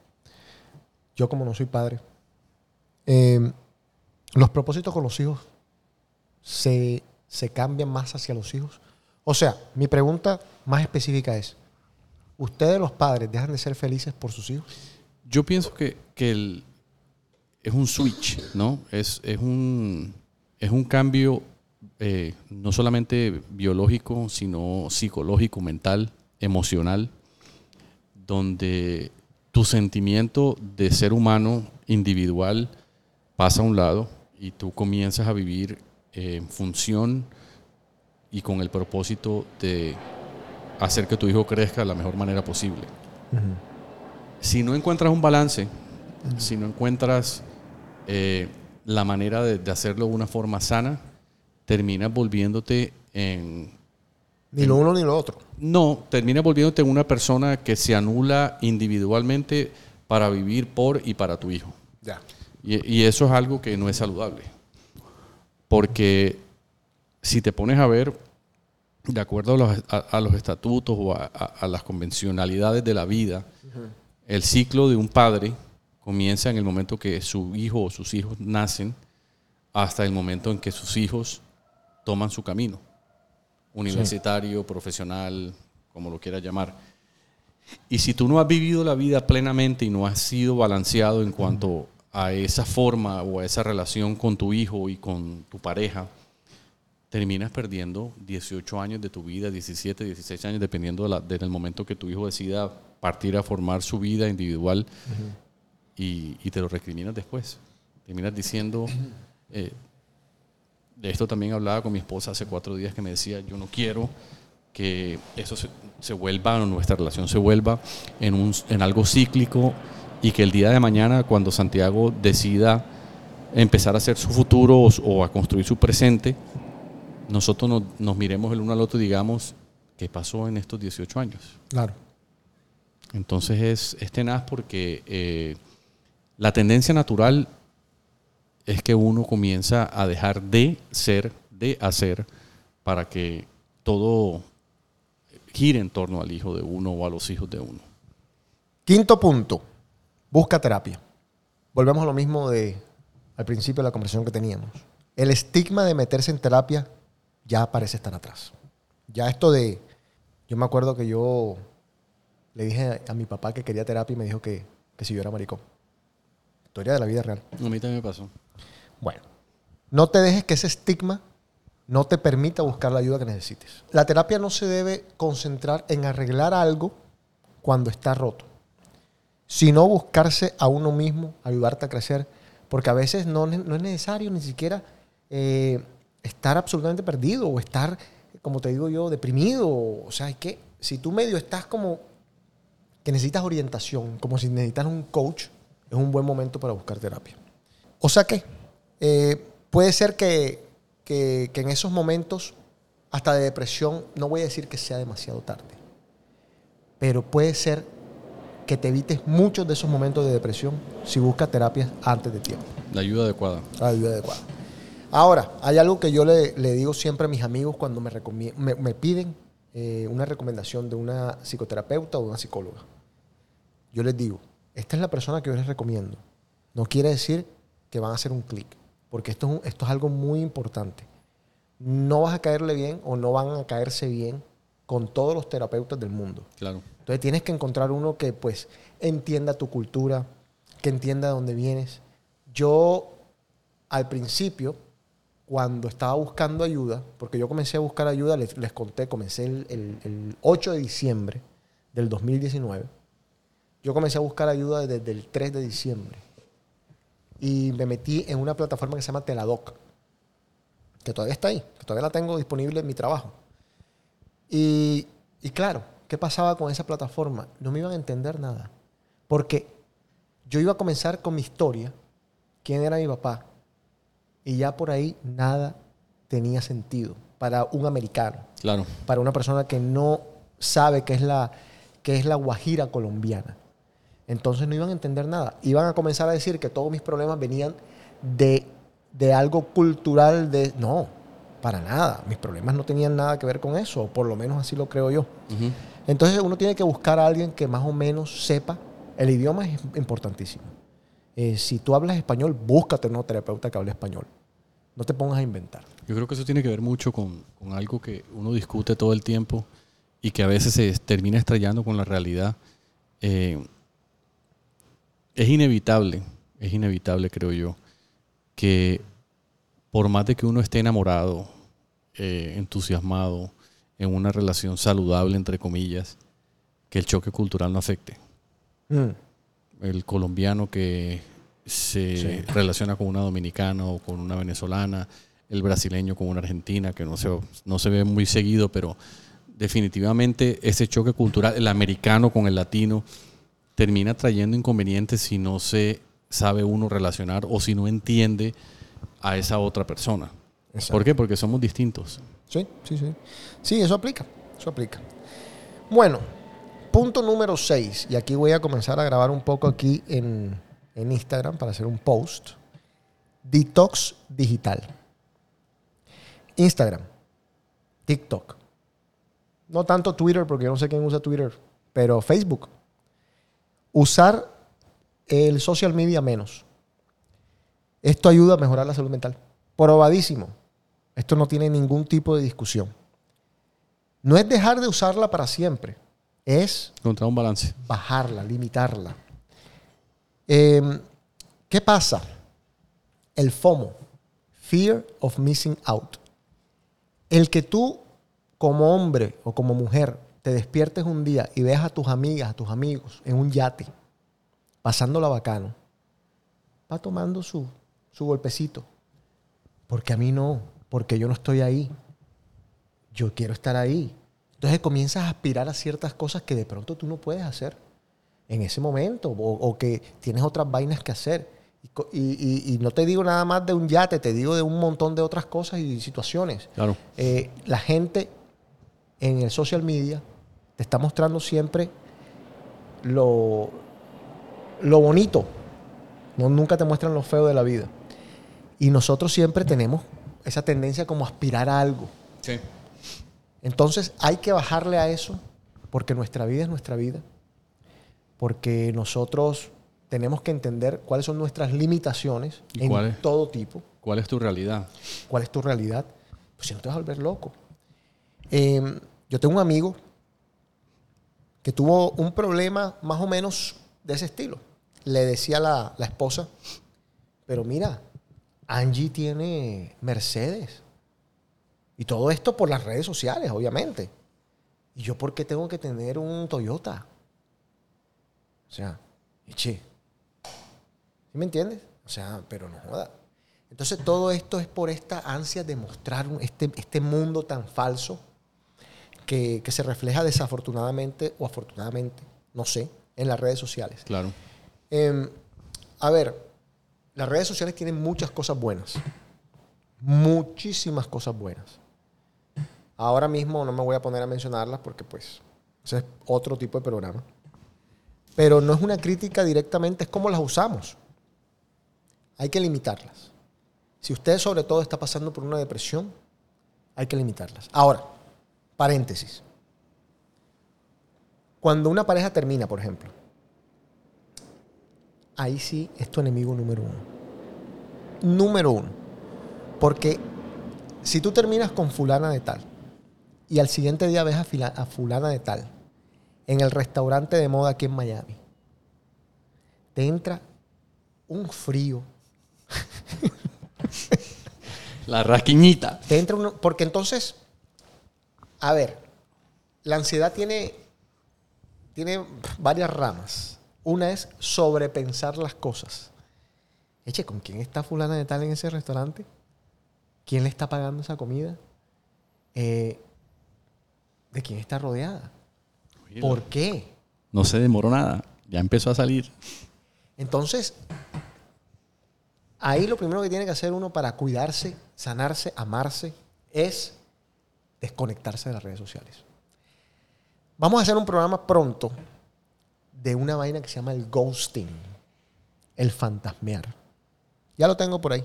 S3: Yo como no soy padre, eh, ¿los propósitos con los hijos se, se cambian más hacia los hijos? O sea, mi pregunta más específica es, ¿ustedes los padres dejan de ser felices por sus hijos?
S4: Yo pienso que, que el- es un switch, ¿no? Es, es, un, es un cambio eh, no solamente biológico, sino psicológico, mental, emocional, donde tu sentimiento de ser humano individual pasa a un lado y tú comienzas a vivir en función y con el propósito de hacer que tu hijo crezca de la mejor manera posible. Si no encuentras un balance, si no encuentras eh, la manera de, de hacerlo de una forma sana, terminas volviéndote en...
S3: Ni lo uno ni lo otro.
S4: No, terminas volviéndote en una persona que se anula individualmente para vivir por y para tu hijo.
S3: Ya.
S4: Y, y eso es algo que no es saludable. Porque si te pones a ver, de acuerdo a los, a- a los estatutos o a, a- a las convencionalidades de la vida, el ciclo de un padre comienza en el momento que su hijo o sus hijos nacen hasta el momento en que sus hijos toman su camino, universitario, profesional, como lo quieras llamar. Y si tú no has vivido la vida plenamente y no has sido balanceado en cuanto a esa forma o a esa relación con tu hijo y con tu pareja, terminas perdiendo 18 años de tu vida, 17, 16 años, dependiendo de la- del momento que tu hijo decida partir a formar su vida individual y, y te lo recriminas después. Terminas diciendo, eh, de esto también hablaba con mi esposa hace cuatro días que me decía, yo no quiero que eso se, se vuelva, o nuestra relación se vuelva en, un, en algo cíclico y que el día de mañana cuando Santiago decida empezar a hacer su futuro o, a construir su presente, nosotros nos, nos miremos el uno al otro y digamos, ¿qué pasó en estos 18 años?
S3: Claro.
S4: Entonces es, es tenaz porque eh, la tendencia natural es que uno comienza a dejar de ser, de hacer, para que todo gire en torno al hijo de uno o a los hijos de uno.
S3: Quinto punto, busca terapia. Volvemos a lo mismo de al principio de la conversación que teníamos. El estigma de meterse en terapia ya parece estar atrás. Ya esto de, yo me acuerdo que yo le dije a mi papá que quería terapia y me dijo que, que si yo era maricón. Historia de la vida real.
S4: A mí también me pasó.
S3: Bueno, no te dejes que ese estigma no te permita buscar la ayuda que necesites. La terapia no se debe concentrar en arreglar algo cuando está roto, sino buscarse a uno mismo, ayudarte a crecer, porque a veces no, no es necesario ni siquiera eh, estar absolutamente perdido o estar, como te digo yo, deprimido. O sea, es que si tú medio estás como que necesitas orientación, como si necesitas un coach, es un buen momento para buscar terapia. O sea que eh, puede ser que, que, que en esos momentos, hasta de depresión, no voy a decir que sea demasiado tarde, pero puede ser que te evites muchos de esos momentos de depresión si buscas terapias antes de tiempo.
S4: La ayuda adecuada.
S3: La ayuda adecuada. Ahora, hay algo que yo le, le digo siempre a mis amigos cuando me, recomie- me, me piden eh, una recomendación de una psicoterapeuta o de una psicóloga. Yo les digo, esta es la persona que yo les recomiendo. No quiere decir que van a hacer un clic, porque esto es, un- esto es algo muy importante. No vas a caerle bien o no van a caerse bien con todos los terapeutas del mundo.
S4: Claro.
S3: Tienes que encontrar uno que pues entienda tu cultura, que entienda de dónde vienes. Yo al principio, cuando estaba buscando ayuda, porque yo comencé a buscar ayuda, les, conté, comencé el, el- el 8 de diciembre del 2019. Yo comencé a buscar ayuda desde el 3 de diciembre. Y me metí en una plataforma que se llama Teladoc, que todavía está ahí, que todavía la tengo disponible en mi trabajo. Y, y claro, ¿qué pasaba con esa plataforma? No me iban a entender nada. Porque yo iba a comenzar con mi historia, quién era mi papá, y ya por ahí nada tenía sentido para un americano,
S4: Claro.
S3: para una persona que no sabe qué es la, qué es la guajira colombiana. Entonces no iban a entender nada. Iban a comenzar a decir que todos mis problemas venían de, de algo cultural, de... No, para nada. Mis problemas no tenían nada que ver con eso, o por lo menos así lo creo yo.
S4: Ujú.
S3: Entonces uno tiene que buscar a alguien que más o menos sepa. El idioma es importantísimo. Eh, si tú hablas español, búscate un terapeuta que hable español. No te pongas a inventar.
S4: Yo creo que eso tiene que ver mucho con, algo que uno discute todo el tiempo y que a veces se termina estrellando con la realidad. Eh, es inevitable, es inevitable, creo yo, que por más de que uno esté enamorado, eh, entusiasmado, en una relación saludable, entre comillas, que el choque cultural no afecte.
S3: Mm,
S4: El colombiano que se
S3: Sí.
S4: relaciona con una dominicana o con una venezolana, el brasileño con una argentina, que no se, no se ve muy seguido, pero definitivamente ese choque cultural, el americano con el latino, termina trayendo inconvenientes si no se sabe uno relacionar o si no entiende a esa otra persona.
S3: Exacto.
S4: ¿Por qué? Porque somos distintos.
S3: Sí, sí, sí. Sí, eso aplica. Eso aplica. Bueno, punto número 6. Y aquí voy a comenzar a grabar un poco aquí en, en Instagram para hacer un post. Detox digital. Instagram. TikTok. No tanto Twitter, porque yo no sé quién usa Twitter, pero Facebook. Usar el social media menos. Esto ayuda a mejorar la salud mental. Probadísimo. Esto no tiene ningún tipo de discusión. No es dejar de usarla para siempre, es
S4: Encontrar un balance.
S3: bajarla, limitarla. Eh, ¿Qué pasa? El FOMO, Fear of Missing Out. El que tú, como hombre o como mujer, te despiertes un día y veas a tus amigas, a tus amigos en un yate, pasándola bacano, va tomando su, su golpecito. Porque a mí no, porque yo no estoy ahí. Yo quiero estar ahí. Entonces comienzas a aspirar a ciertas cosas que de pronto tú no puedes hacer en ese momento o, o que tienes otras vainas que hacer. Y no te digo nada más de un yate, te digo de un montón de otras cosas y situaciones.
S4: Claro.
S3: Eh, la gente en el social media te está mostrando siempre lo, lo bonito. No, nunca te muestran lo feo de la vida. Y nosotros siempre tenemos esa tendencia como aspirar a algo.
S4: Sí.
S3: Entonces hay que bajarle a eso porque nuestra vida es nuestra vida. Porque nosotros tenemos que entender cuáles son nuestras limitaciones
S4: ¿Y
S3: en todo tipo.
S4: ¿Cuál es tu realidad?
S3: ¿Cuál es tu realidad? Pues si no te vas a volver loco. Eh, yo tengo un amigo que tuvo un problema más o menos de ese estilo. Le decía la, la esposa, pero mira, Angie tiene Mercedes. Y todo esto por las redes sociales, obviamente. ¿Y yo por qué tengo que tener un Toyota? O sea, che. ¿Sí me entiendes? O sea, pero no joda. Entonces todo esto es por esta ansia de mostrar este, este mundo tan falso que, que se refleja desafortunadamente o afortunadamente, no sé, en las redes sociales.
S4: Claro.
S3: Eh, a ver, las redes sociales tienen muchas cosas buenas. Muchísimas cosas buenas. Ahora mismo no me voy a poner a mencionarlas porque pues ese es otro tipo de programa. Pero no es una crítica directamente, es cómo las usamos. Hay que limitarlas. Si usted sobre todo está pasando por una depresión, hay que limitarlas. Ahora, paréntesis. Cuando una pareja termina, por ejemplo, ahí sí es tu enemigo número uno. Número uno. Porque si tú terminas con fulana de tal y al siguiente día ves a, fulana de tal en el restaurante de moda aquí en Miami, te entra un frío,
S4: La rasquiñita.
S3: te entra uno, porque entonces, a ver, la ansiedad tiene, tiene varias ramas. Una es sobrepensar las cosas. Eche, ¿con quién está fulana de tal en ese restaurante? ¿Quién le está pagando esa comida? Eh, ¿De quién está rodeada? ¿Por qué?
S4: No se demoró nada. Ya empezó a salir.
S3: Entonces, ahí lo primero que tiene que hacer uno para cuidarse, sanarse, amarse, es desconectarse de las redes sociales. Vamos a hacer un programa pronto de una vaina que se llama el ghosting, el fantasmear. Ya lo tengo por ahí.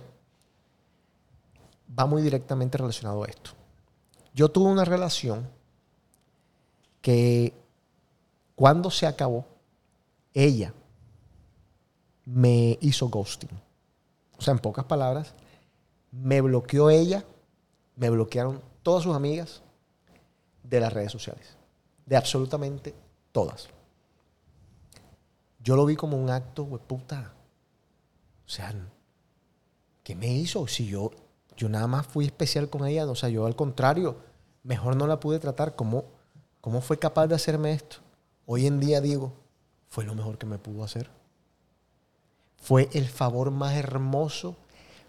S3: Va muy directamente relacionado a esto. Yo tuve una relación que cuando se acabó, ella me hizo ghosting. O sea, en pocas palabras, me bloqueó ella, me bloquearon todas sus amigas de las redes sociales. De absolutamente todas. Yo lo vi como un acto, de puta. O sea, ¿qué me hizo? Si yo, yo nada más fui especial con ella, o sea, yo al contrario, mejor no la pude tratar. ¿Cómo, ¿Cómo fue capaz de hacerme esto? Hoy en día digo, fue lo mejor que me pudo hacer. Fue el favor más hermoso.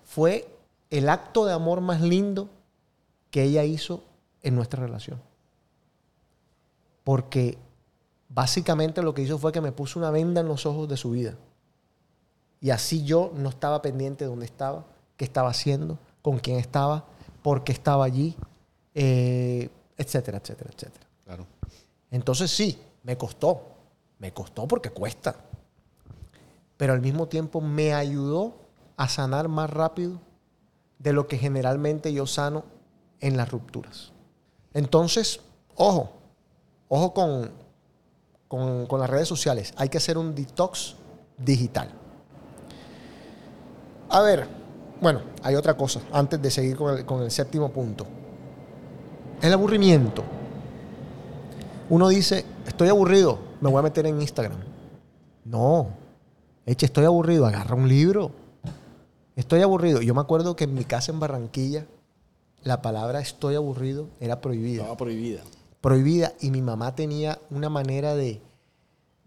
S3: Fue el acto de amor más lindo que ella hizo en nuestra relación. Porque básicamente lo que hizo fue que me puso una venda en los ojos de su vida. Y así yo no estaba pendiente de dónde estaba, qué estaba haciendo, con quién estaba, por qué estaba allí, eh, etcétera, etcétera, etcétera.
S4: Claro.
S3: Entonces sí, me costó. Me costó porque cuesta. Pero al mismo tiempo me ayudó a sanar más rápido de lo que generalmente yo sano en las rupturas. Entonces, ojo, ojo con, con, las redes sociales. Hay que hacer un detox digital. A ver, bueno, hay otra cosa antes de seguir con el, con el séptimo punto. El aburrimiento. Uno dice, estoy aburrido, me voy a meter en Instagram. No, eche, estoy aburrido, agarra un libro. Estoy aburrido. Yo me acuerdo que en mi casa en Barranquilla, la palabra estoy aburrido era prohibida.
S4: Estaba prohibida.
S3: Prohibida. Y mi mamá tenía una manera de,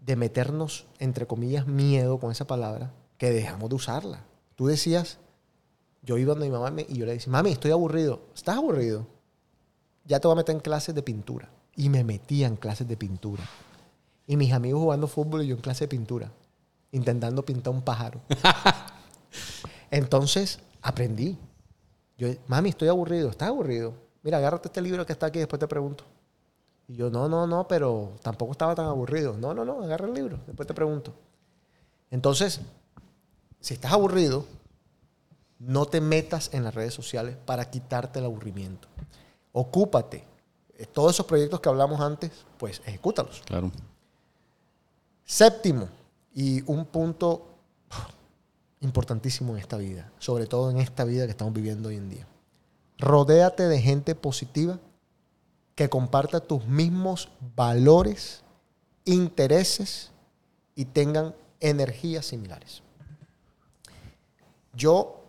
S3: de meternos, entre comillas, miedo con esa palabra, que dejamos de usarla. Tú decías, yo iba donde mi mamá me- y yo le decía, mami, estoy aburrido. ¿Estás aburrido? Ya te voy a meter en clases de pintura. Y me metía en clases de pintura. Y mis amigos jugando fútbol y yo en clase de pintura. Intentando pintar un pájaro. Entonces, aprendí. Yo, mami, estoy aburrido. ¿Estás aburrido? Mira, agárrate este libro que está aquí, después te pregunto. Y yo, no, no, no, pero tampoco estaba tan aburrido. No, no, no, agarra el libro, después te pregunto. Entonces, si estás aburrido, no te metas en las redes sociales para quitarte el aburrimiento. Ocúpate. Eh, Todos esos proyectos que hablamos antes, pues ejecútalos.
S4: Claro.
S3: Séptimo, y un punto importantísimo en esta vida, sobre todo en esta vida que estamos viviendo hoy en día. Rodéate de gente positiva que comparta tus mismos valores, intereses y tengan energías similares. Yo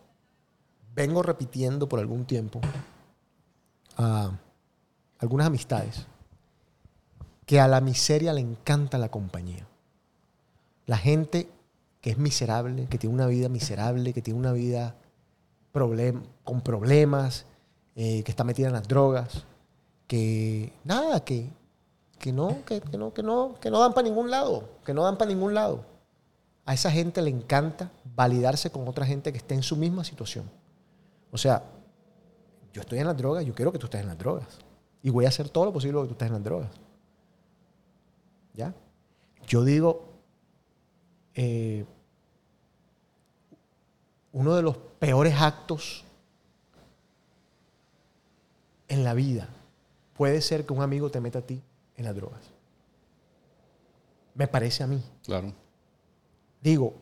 S3: vengo repitiendo por algún tiempo a algunas amistades que a la miseria le encanta la compañía. La gente que es miserable, que tiene una vida miserable, que tiene una vida con problemas, eh, que está metida en las drogas, que nada, que, que no, que, no, que no, que no dan para ningún lado, que no dan para ningún lado. A esa gente le encanta validarse con otra gente que esté en su misma situación. O sea, yo estoy en las drogas, yo quiero que tú estés en las drogas. Y voy a hacer todo lo posible para que tú estés en las drogas. ¿Ya? Yo digo, eh, uno de los peores actos en la vida puede ser que un amigo te meta a ti en las drogas. Me parece a mí.
S4: Claro.
S3: Digo,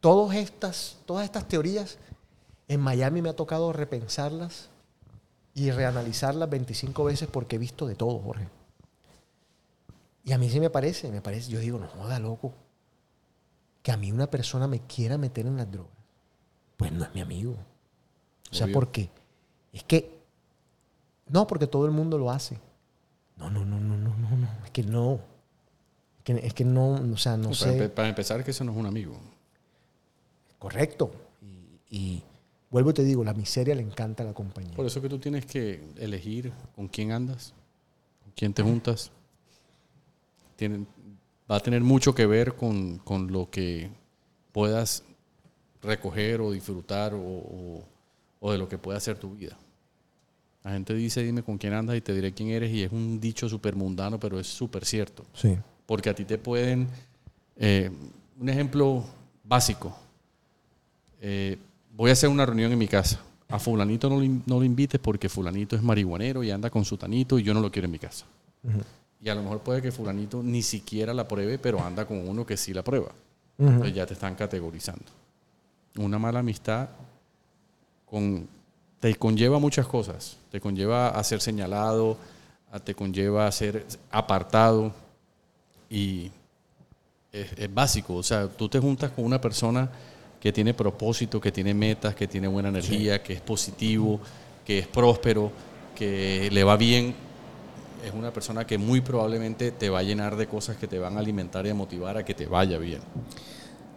S3: todas estas, todas estas teorías en Miami me ha tocado repensarlas y reanalizarlas 25 veces porque he visto de todo, Jorge. Y a mí sí me parece, me parece, yo digo, no joda, loco, que a mí una persona me quiera meter en las drogas. Pues no es mi amigo. O sea,
S4: Obvio.
S3: ¿por qué? Es que, no, porque todo el mundo lo hace. No, no, no, no, no, no, no, es que no. Es que, es que no, o sea, no sé.
S4: para empezar, que eso no es un amigo.
S3: Correcto. Y, y vuelvo y te digo, la miseria le encanta a la compañía.
S4: Por eso que tú tienes que elegir con quién andas, con quién te juntas. Tienen- va a tener mucho que ver con, con lo que puedas recoger o disfrutar o, o- o de lo que pueda ser tu vida. La gente dice, dime con quién andas y te diré quién eres y es un dicho súper mundano, pero es súper cierto.
S3: Sí.
S4: Porque a ti te pueden... eh, un ejemplo básico. Eh, voy a hacer una reunión en mi casa. A fulanito no lo, no lo invites porque fulanito es marihuanero y anda con su tanito y yo no lo quiero en mi casa. Y a lo mejor puede que fulanito ni siquiera la pruebe, pero anda con uno que sí la prueba. Entonces ya te están categorizando. Una mala amistad con, te conlleva muchas cosas. Te conlleva a ser señalado, a- te conlleva a ser apartado y es, es básico. O sea, tú te juntas con una persona que tiene propósito, que tiene metas, que tiene buena energía, que es positivo, que es próspero, que le va bien. Es una persona que muy probablemente te va a llenar de cosas que te van a alimentar y a motivar a que te vaya bien.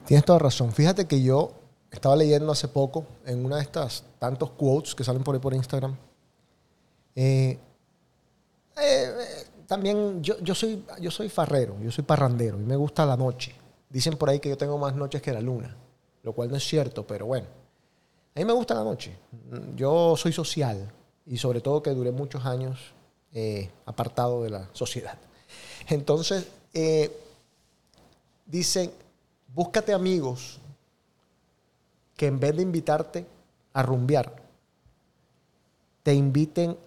S3: Tienes toda razón. Fíjate que yo estaba leyendo hace poco en una de estas tantos quotes que salen por ahí por Instagram. Eh, eh, también yo, yo, soy, yo soy farrero, yo soy parrandero y me gusta la noche. Dicen por ahí que yo tengo más noches que la luna, lo cual no es cierto, pero bueno. A mí me gusta la noche. Yo soy social y sobre todo que duré muchos años eh, apartado de la sociedad. Entonces, dicen, búscate amigos que en vez de invitarte a rumbear, te inviten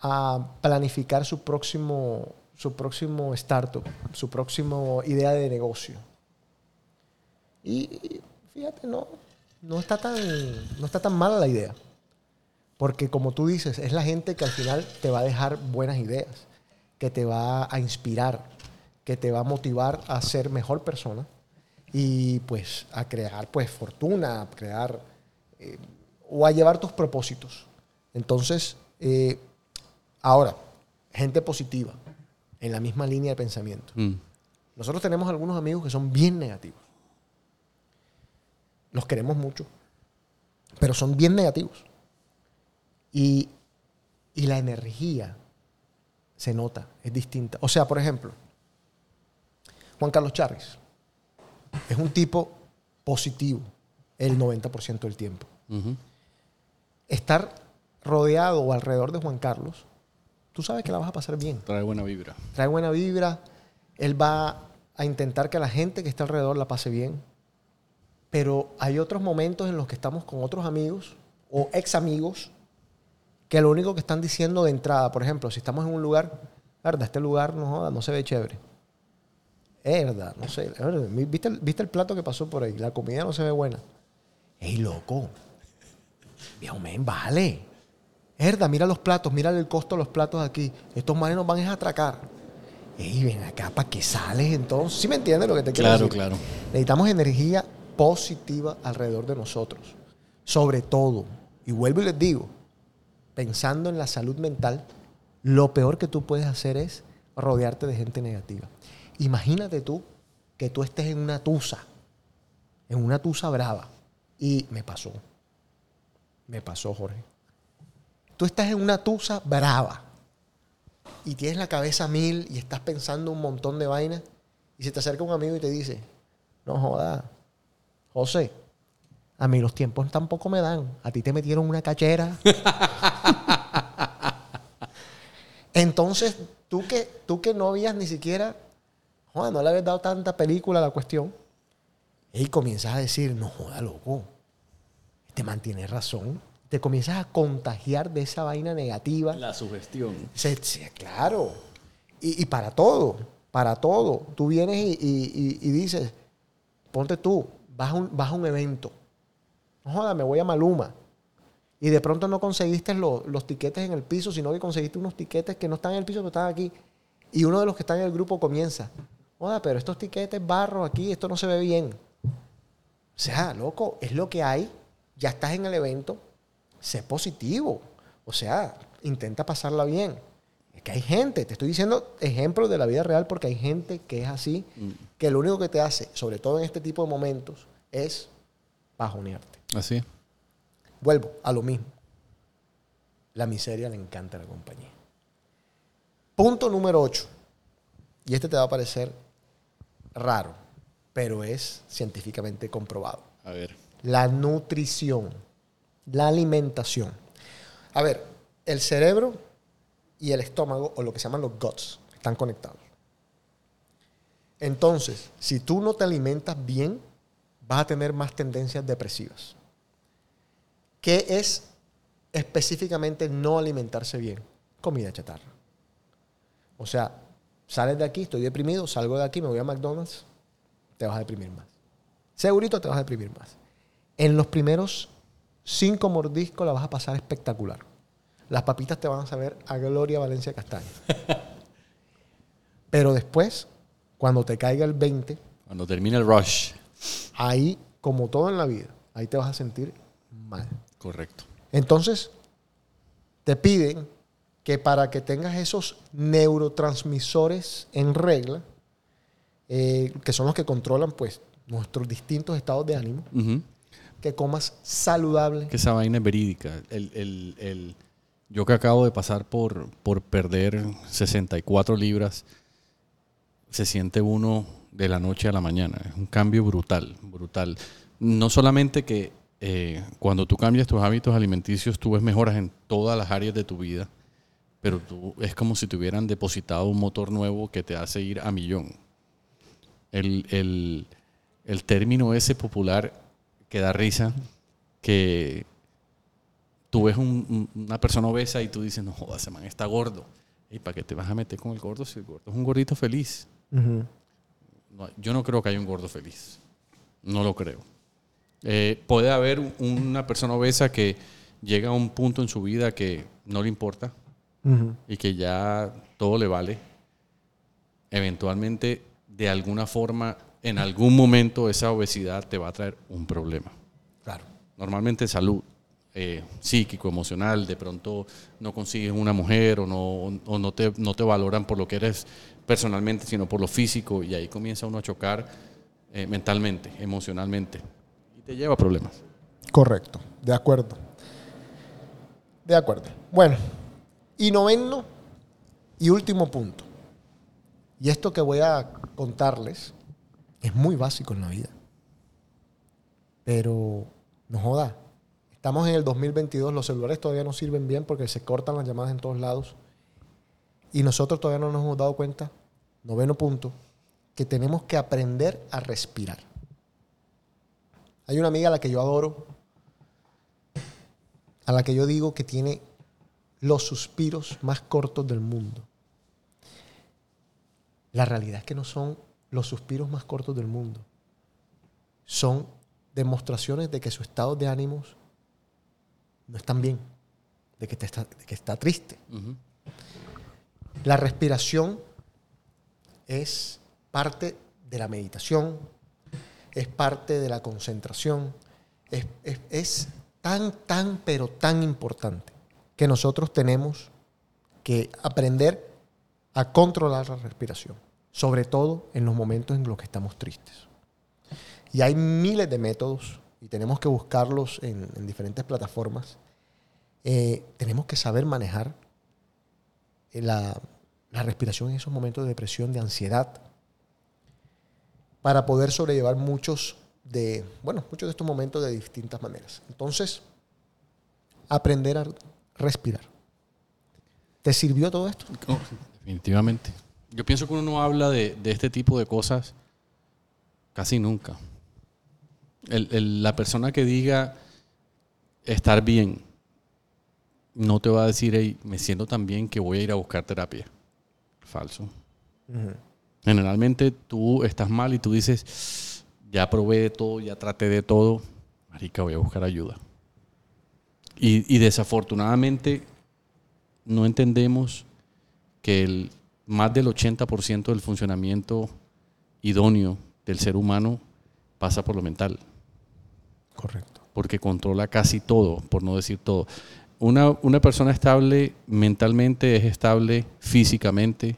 S3: a planificar su próximo, su próximo startup, su próximo idea de negocio. Y fíjate, no, no, está tan, no está tan mala la idea. Porque como tú dices, es la gente que al final te va a dejar buenas ideas, que te va a inspirar, que te va a motivar a ser mejor persona y pues a crear pues fortuna, a crear eh, o a llevar tus propósitos. Entonces, eh, ahora, gente positiva, en la misma línea de pensamiento.
S4: Mm.
S3: Nosotros tenemos algunos amigos que son bien negativos. Los queremos mucho, pero son bien negativos. Y, y la energía se nota, es distinta. O sea, por ejemplo, Juan Carlos Chávez es un tipo positivo el 90% del tiempo. Estar rodeado o alrededor de Juan Carlos, tú sabes que la vas a pasar bien.
S4: Trae buena vibra.
S3: trae buena vibra, él va a intentar que la gente que está alrededor la pase bien, pero hay otros momentos en los que estamos con otros amigos o ex amigos que lo único que están diciendo de entrada, por ejemplo, si estamos en un lugar, verdad, este lugar no no se ve chévere. Es verdad, no sé. ¿Viste el, ¿Viste el plato que pasó por ahí? La comida no se ve buena. ¡Ey, loco! Viejo men, vale. Es verdad, mira los platos, mira el costo de los platos aquí. Estos manes nos van a atracar. Ey, ven acá, ¿para qué sales entonces? ¿Sí me entiendes lo que te quiero
S4: Claro,
S3: decir?
S4: claro.
S3: Necesitamos energía positiva alrededor de nosotros. Sobre todo, y vuelvo y les digo, pensando en la salud mental, lo peor que tú puedes hacer es rodearte de gente negativa. Imagínate tú que tú estés en una tusa, en una tusa brava, y me pasó. Me pasó, Jorge. Tú estás en una tusa brava y tienes la cabeza mil y estás pensando un montón de vainas y se te acerca un amigo y te dice, no joda, José, a mí los tiempos tampoco me dan. A ti te metieron una cachera. Entonces, tú que, tú que no habías ni siquiera, joda, no le habías dado tanta película a la cuestión, y comienzas a decir, no joda, loco, te mantienes razón. Te comienzas a contagiar de esa vaina negativa.
S4: La sugestión.
S3: Se- se- claro. Y, y para todo, para todo. Tú vienes y, y- y- dices, ponte tú, vas a, un, vas a un evento. No joda, me voy a Maluma. Y de pronto no conseguiste lo- los tiquetes en el piso, sino que conseguiste unos tiquetes que no están en el piso, pero están aquí. Y uno de los que están en el grupo comienza, joda, pero estos tiquetes barro aquí, esto no se ve bien. O sea, loco, es lo que hay. Ya estás en el evento. Sé positivo. O sea, intenta pasarla bien. Es que hay gente, te estoy diciendo ejemplos de la vida real porque hay gente que es así, que lo único que te hace, sobre todo en este tipo de momentos, es bajonearte.
S4: Así.
S3: Vuelvo a lo mismo. La miseria le encanta a la compañía. Punto número 8. Y este te va a parecer raro, pero es científicamente comprobado.
S4: A ver.
S3: La nutrición, la alimentación. A ver, el cerebro y el estómago, o lo que se llaman los guts, están conectados. Entonces, si tú no te alimentas bien, vas a tener más tendencias depresivas. ¿Qué es específicamente no alimentarse bien? Comida chatarra. O sea, sales de aquí, estoy deprimido, salgo de aquí, me voy a McDonald's, te vas a deprimir más. Segurito te vas a deprimir más. En los primeros cinco mordiscos la vas a pasar espectacular. Las papitas te van a saber a Gloria Valencia Castaño. Pero después, cuando te caiga el 20,
S4: Cuando termine el rush.
S3: ahí, como todo en la vida, ahí te vas a sentir mal.
S4: Correcto.
S3: Entonces, te piden que para que tengas esos neurotransmisores en regla, eh, que son los que controlan pues nuestros distintos estados de ánimo, que comas saludable.
S4: Que esa vaina es verídica. El, el- el- yo que acabo de pasar por, por perder 64 libras, se siente uno de la noche a la mañana. Es un cambio brutal, brutal. No solamente que eh, cuando tú cambias tus hábitos alimenticios, tú ves mejoras en todas las áreas de tu vida, pero tú, es como si te hubieran depositado un motor nuevo que te hace ir a millón. El, el- el término ese popular que da risa, que tú ves un- un- una persona obesa y tú dices, no jodas, ese man está gordo. ¿Y para qué te vas a meter con el gordo si el gordo es un gordito feliz? No, yo no creo que haya un gordo feliz. No lo creo. Eh, puede haber un- una persona obesa que llega a un punto en su vida que no le importa Y que ya todo le vale. Eventualmente, de alguna forma, en algún momento, esa obesidad te va a traer un problema.
S3: Claro.
S4: Normalmente salud, eh, psíquico, emocional, de pronto no consigues una mujer o, no, o no, te, no te valoran por lo que eres personalmente, sino por lo físico, y ahí comienza uno a chocar eh, mentalmente, emocionalmente, y te lleva a problemas.
S3: Correcto, de acuerdo. De acuerdo. Bueno, y noveno y último punto. Y esto que voy a contarles es muy básico en la vida. Pero no joda. Estamos en el 2022, los celulares todavía no sirven bien porque se cortan las llamadas en todos lados. Y nosotros todavía no nos hemos dado cuenta, noveno punto, que tenemos que aprender a respirar. Hay una amiga a la que yo adoro, a la que yo digo que tiene los suspiros más cortos del mundo. La realidad es que no son los suspiros más cortos del mundo. Son demostraciones de que su estado de ánimos no están bien, de que, te está, de que está triste. La respiración es parte de la meditación, es parte de la concentración, es, es- es tan, tan, pero tan importante que nosotros tenemos que aprender a controlar la respiración, sobre todo en los momentos en los que estamos tristes. Y hay miles de métodos y tenemos que buscarlos en, en diferentes plataformas, eh, tenemos que saber manejar eh, la, la respiración en esos momentos de depresión, de ansiedad, para poder sobrellevar muchos de, bueno, muchos de estos momentos de distintas maneras. Entonces, aprender a respirar. ¿Te sirvió todo esto?
S4: Oh, definitivamente. Yo pienso que uno no habla de, de este tipo de cosas casi nunca. El- el- la persona que diga estar bien no te va a decir, "Hey, me siento tan bien que voy a ir a buscar terapia. Falso. Generalmente tú estás mal y tú dices, ya probé de todo, ya traté de todo, marica, voy a buscar ayuda. Y, y desafortunadamente no entendemos que el, más del 80% del funcionamiento idóneo del ser humano pasa por lo mental,
S3: Correcto.
S4: porque controla casi todo, por no decir todo. Una, una persona estable mentalmente es estable físicamente,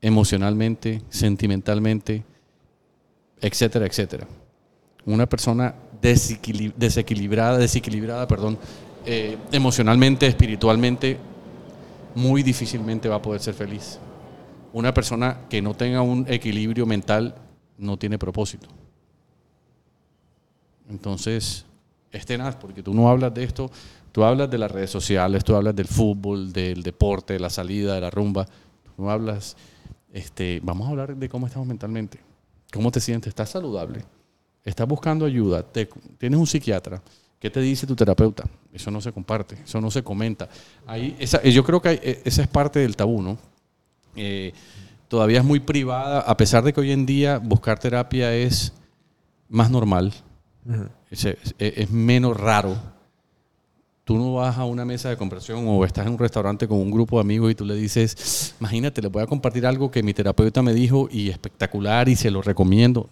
S4: emocionalmente, sentimentalmente, etcétera, etcétera. Una persona desequili- desequilibrada, desequilibrada, perdón, eh, emocionalmente, espiritualmente, muy difícilmente va a poder ser feliz. Una persona que no tenga un equilibrio mental no tiene propósito. Entonces, es tenaz, porque tú no hablas de esto, tú hablas de las redes sociales, tú hablas del fútbol, del deporte, de la salida, de la rumba, tú hablas, este, vamos a hablar de cómo estamos mentalmente, cómo te sientes, estás saludable, estás buscando ayuda, te- tienes un psiquiatra, ¿qué te dice tu terapeuta? Eso no se comparte, eso no se comenta. Ahí, esa, yo creo que hay- e, esa es parte del tabú, ¿no? Eh, todavía es muy privada, a pesar de que hoy en día buscar terapia es más normal, es, es- es menos raro. Tú no vas a una mesa de conversación o estás en un restaurante con un grupo de amigos y tú le dices, imagínate, le voy a compartir algo que mi terapeuta me dijo y espectacular y se lo recomiendo.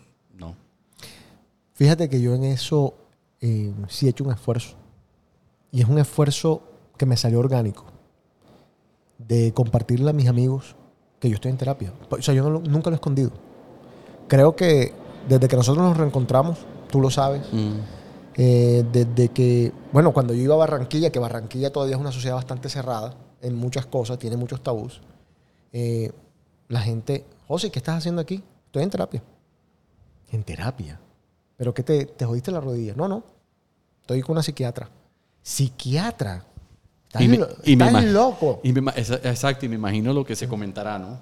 S3: Fíjate que yo en eso eh, sí he hecho un esfuerzo. Y es un esfuerzo que me salió orgánico. De compartirle a mis amigos que yo estoy en terapia. O sea, yo no lo- nunca lo he escondido. Creo que desde que nosotros nos reencontramos, tú lo sabes, eh, desde que, bueno, cuando yo iba a Barranquilla, que Barranquilla todavía es una sociedad bastante cerrada en muchas cosas, tiene muchos tabús, eh, la gente, José, ¿qué estás haciendo aquí? Estoy en terapia. En terapia. ¿Pero qué te, te jodiste la rodilla? No, no. Estoy con una psiquiatra. ¿Psiquiatra? Estás,
S4: Y me-
S3: lo-
S4: y me
S3: estás
S4: ima-
S3: loco.
S4: Y me exacto, y me imagino lo que se comentará, ¿no?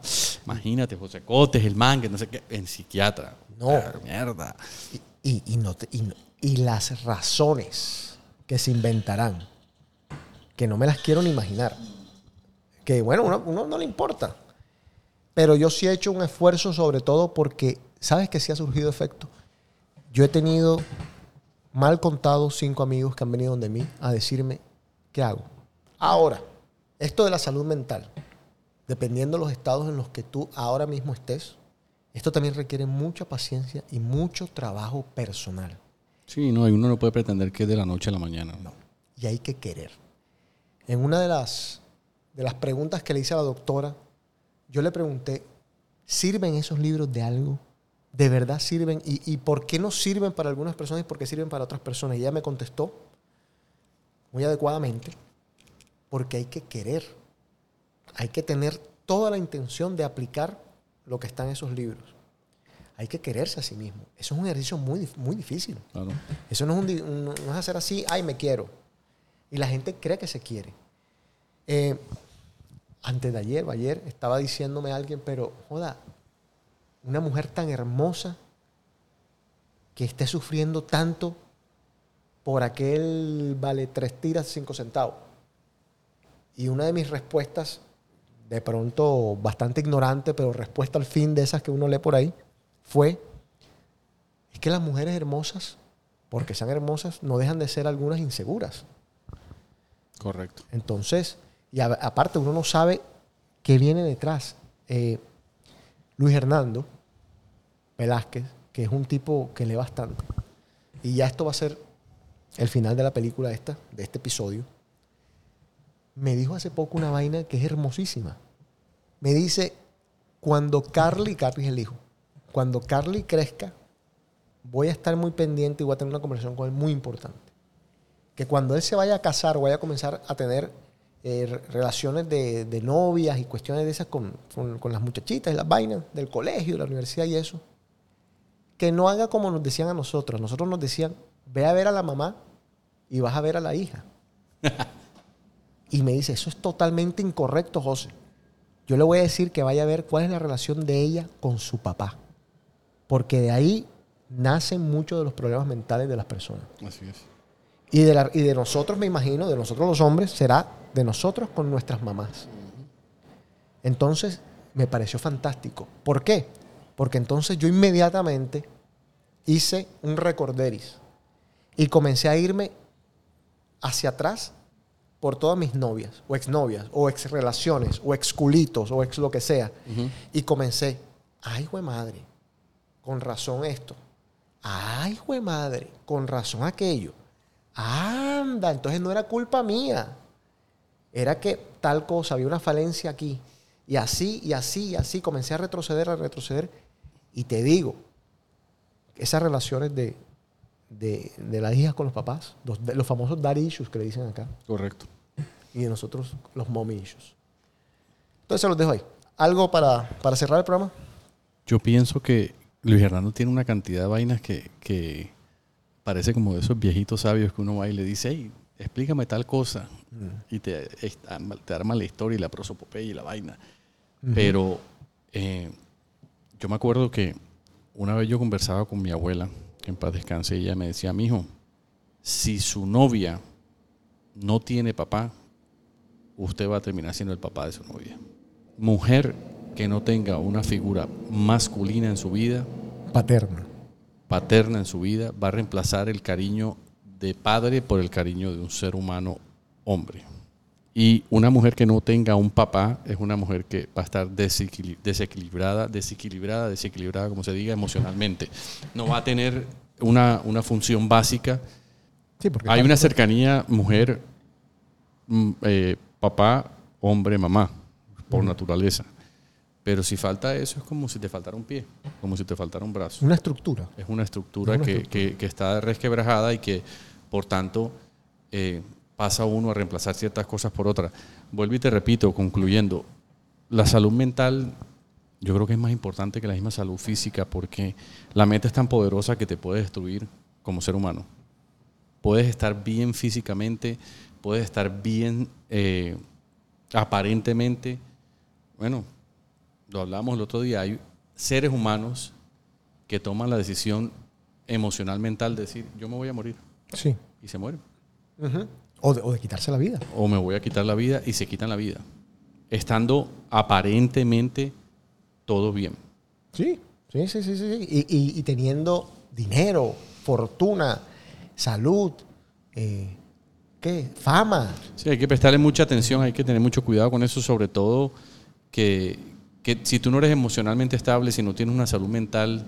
S4: Imagínate, José Cotes, el man, que no sé qué, en psiquiatra.
S3: No.
S4: Ah, mierda.
S3: Y, y- no te- no- y las razones que se inventarán, que no me las quiero ni imaginar. Que bueno, uno, uno no le importa. Pero yo sí he hecho un esfuerzo sobre todo porque, ¿sabes que sí ha surgido efecto? Yo he tenido mal contados cinco amigos que han venido donde mí a decirme, ¿qué hago? Ahora, esto de la salud mental, dependiendo de los estados en los que tú ahora mismo estés, esto también requiere mucha paciencia y mucho trabajo personal.
S4: Sí, no, y uno no puede pretender que es de la noche a la mañana.
S3: No. Y hay que querer. En una de las, de las preguntas que le hice a la doctora, yo le pregunté, ¿sirven esos libros de algo? ¿De verdad sirven? ¿Y, y por qué no sirven para algunas personas y por qué sirven para otras personas? Y ella me contestó muy adecuadamente, porque hay que querer. Hay que tener toda la intención de aplicar lo que está en esos libros. Hay que quererse a sí mismo. Eso es un ejercicio muy, muy difícil.
S4: Claro.
S3: Eso no es, un no es hacer así, ay, me quiero. Y la gente cree que se quiere. Eh, antes de ayer o ayer estaba diciéndome alguien, pero joda, una mujer tan hermosa que esté sufriendo tanto por aquel vale tres tiras, cinco centavos. Y una de mis respuestas, de pronto bastante ignorante, pero respuesta al fin de esas que uno lee por ahí, fue, es que las mujeres hermosas, porque sean hermosas, no dejan de ser algunas inseguras.
S4: Correcto.
S3: Entonces, y a- aparte uno no sabe qué viene detrás. Eh, Luis Hernando Velázquez, que es un tipo que lee bastante, y ya esto va a ser el final de la película esta, de este episodio, me dijo hace poco una vaina que es hermosísima. Me dice, cuando Carly, Carly es el hijo, cuando Carly crezca, voy a estar muy pendiente y voy a tener una conversación con él muy importante. Que cuando él se vaya a casar o vaya a comenzar a tener eh, re- relaciones de, de novias y cuestiones de esas con, con- con las muchachitas y las vainas del colegio, de la universidad y eso, que no haga como nos decían a nosotros. Nosotros nos decían, ve a ver a la mamá y vas a ver a la hija. y me dice, eso es totalmente incorrecto, José. Yo le voy a decir que vaya a ver cuál es la relación de ella con su papá. Porque de ahí nacen muchos de los problemas mentales de las personas.
S4: Así es.
S3: Y de, la- y de nosotros, me imagino, de nosotros los hombres, será de nosotros con nuestras mamás. Entonces, me pareció fantástico. ¿Por qué? Porque entonces yo inmediatamente hice un recorderis y comencé a irme hacia atrás por todas mis novias, o exnovias, o ex relaciones, o ex culitos, o ex lo que sea. Y comencé, ay, güey madre, con razón esto. Ay, güey madre, con razón aquello. Anda, entonces no era culpa mía. Era que tal cosa, había una falencia aquí. Y así, y así, y así, comencé a retroceder, a retroceder. Y te digo, esas relaciones de, de, de las hijas con los papás, los, de- los famosos daddy issues que le dicen acá,
S4: Correcto.
S3: y de nosotros los mommy issues. Entonces se los dejo ahí. ¿Algo para, para cerrar el programa?
S4: Yo pienso que Luis Hernando tiene una cantidad de vainas que, que parece como de esos viejitos sabios que uno va y le dice, hey, explícame tal cosa. Y te, te arma la historia y la prosopopeya y la vaina. Pero eh, yo me acuerdo que una vez yo conversaba con mi abuela, que en paz descanse, y ella me decía, mijo, si su novia no tiene papá, usted va a terminar siendo el papá de su novia. Mujer que no tenga una figura masculina en su vida,
S3: Paterno.
S4: paterna en su vida, va a reemplazar el cariño de padre por el cariño de un ser humano hombre. Y una mujer que no tenga un papá es una mujer que va a estar desequili- desequilibrada, desequilibrada, desequilibrada, como se diga, emocionalmente. No va a tener una, una función básica
S3: Sí, porque
S4: hay una cercanía mujer, mm, eh, papá, hombre, mamá, por naturaleza. Pero si falta eso, es como si te faltara un pie, como si te faltara un brazo.
S3: una estructura.
S4: Es una estructura,
S3: Es una
S4: que,
S3: estructura.
S4: que- que está resquebrajada y que, por tanto, eh, pasa uno a reemplazar ciertas cosas por otras. Vuelvo y te repito, concluyendo, la salud mental yo creo que es más importante que la misma salud física porque la mente es tan poderosa que te puede destruir como ser humano. Puedes estar bien físicamente, puedes estar bien eh, aparentemente. Bueno, lo hablamos el otro día, hay seres humanos que toman la decisión emocional mental de decir, yo me voy a morir
S3: Sí.
S4: y se mueren.
S3: o, de, o de quitarse la vida.
S4: O me voy a quitar la vida y se quitan la vida. Estando aparentemente todo bien.
S3: Sí, sí, sí, sí. sí. Y, y- y teniendo dinero, fortuna, salud, eh, ¿qué? Fama.
S4: Sí, hay que prestarle mucha atención, hay que tener mucho cuidado con eso, sobre todo que, que si tú no eres emocionalmente estable, si no tienes una salud mental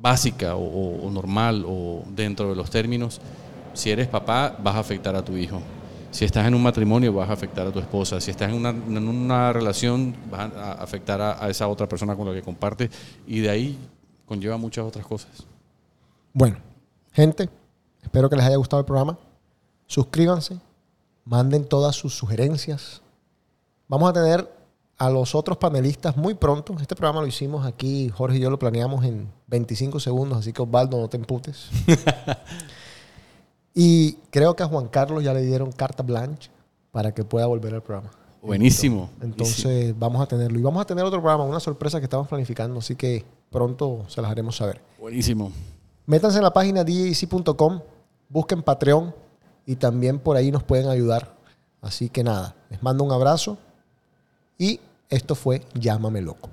S4: básica o, o- o normal o dentro de los términos, si eres papá vas a afectar a tu hijo. Si estás en un matrimonio vas a afectar a tu esposa. Si estás en una, en una relación vas a afectar a, a esa otra persona con la que compartes y de ahí conlleva muchas otras cosas.
S3: Bueno, gente, espero que les haya gustado el programa. Suscríbanse, manden todas sus sugerencias. Vamos a tener a los otros panelistas muy pronto. Este programa lo hicimos aquí, Jorge y yo lo planeamos en 25 segundos, así que Osvaldo, no te emputes. y creo que a Juan Carlos ya le dieron carta blanche para que pueda volver al programa.
S4: Buenísimo.
S3: Entonces vamos a tenerlo. Y vamos a tener otro programa, una sorpresa que estamos planificando, así que pronto se las haremos saber.
S4: Buenísimo.
S3: Métanse en la página djc.com, busquen Patreon y también por ahí nos pueden ayudar. Así que nada, les mando un abrazo y esto fue Llámame Loco.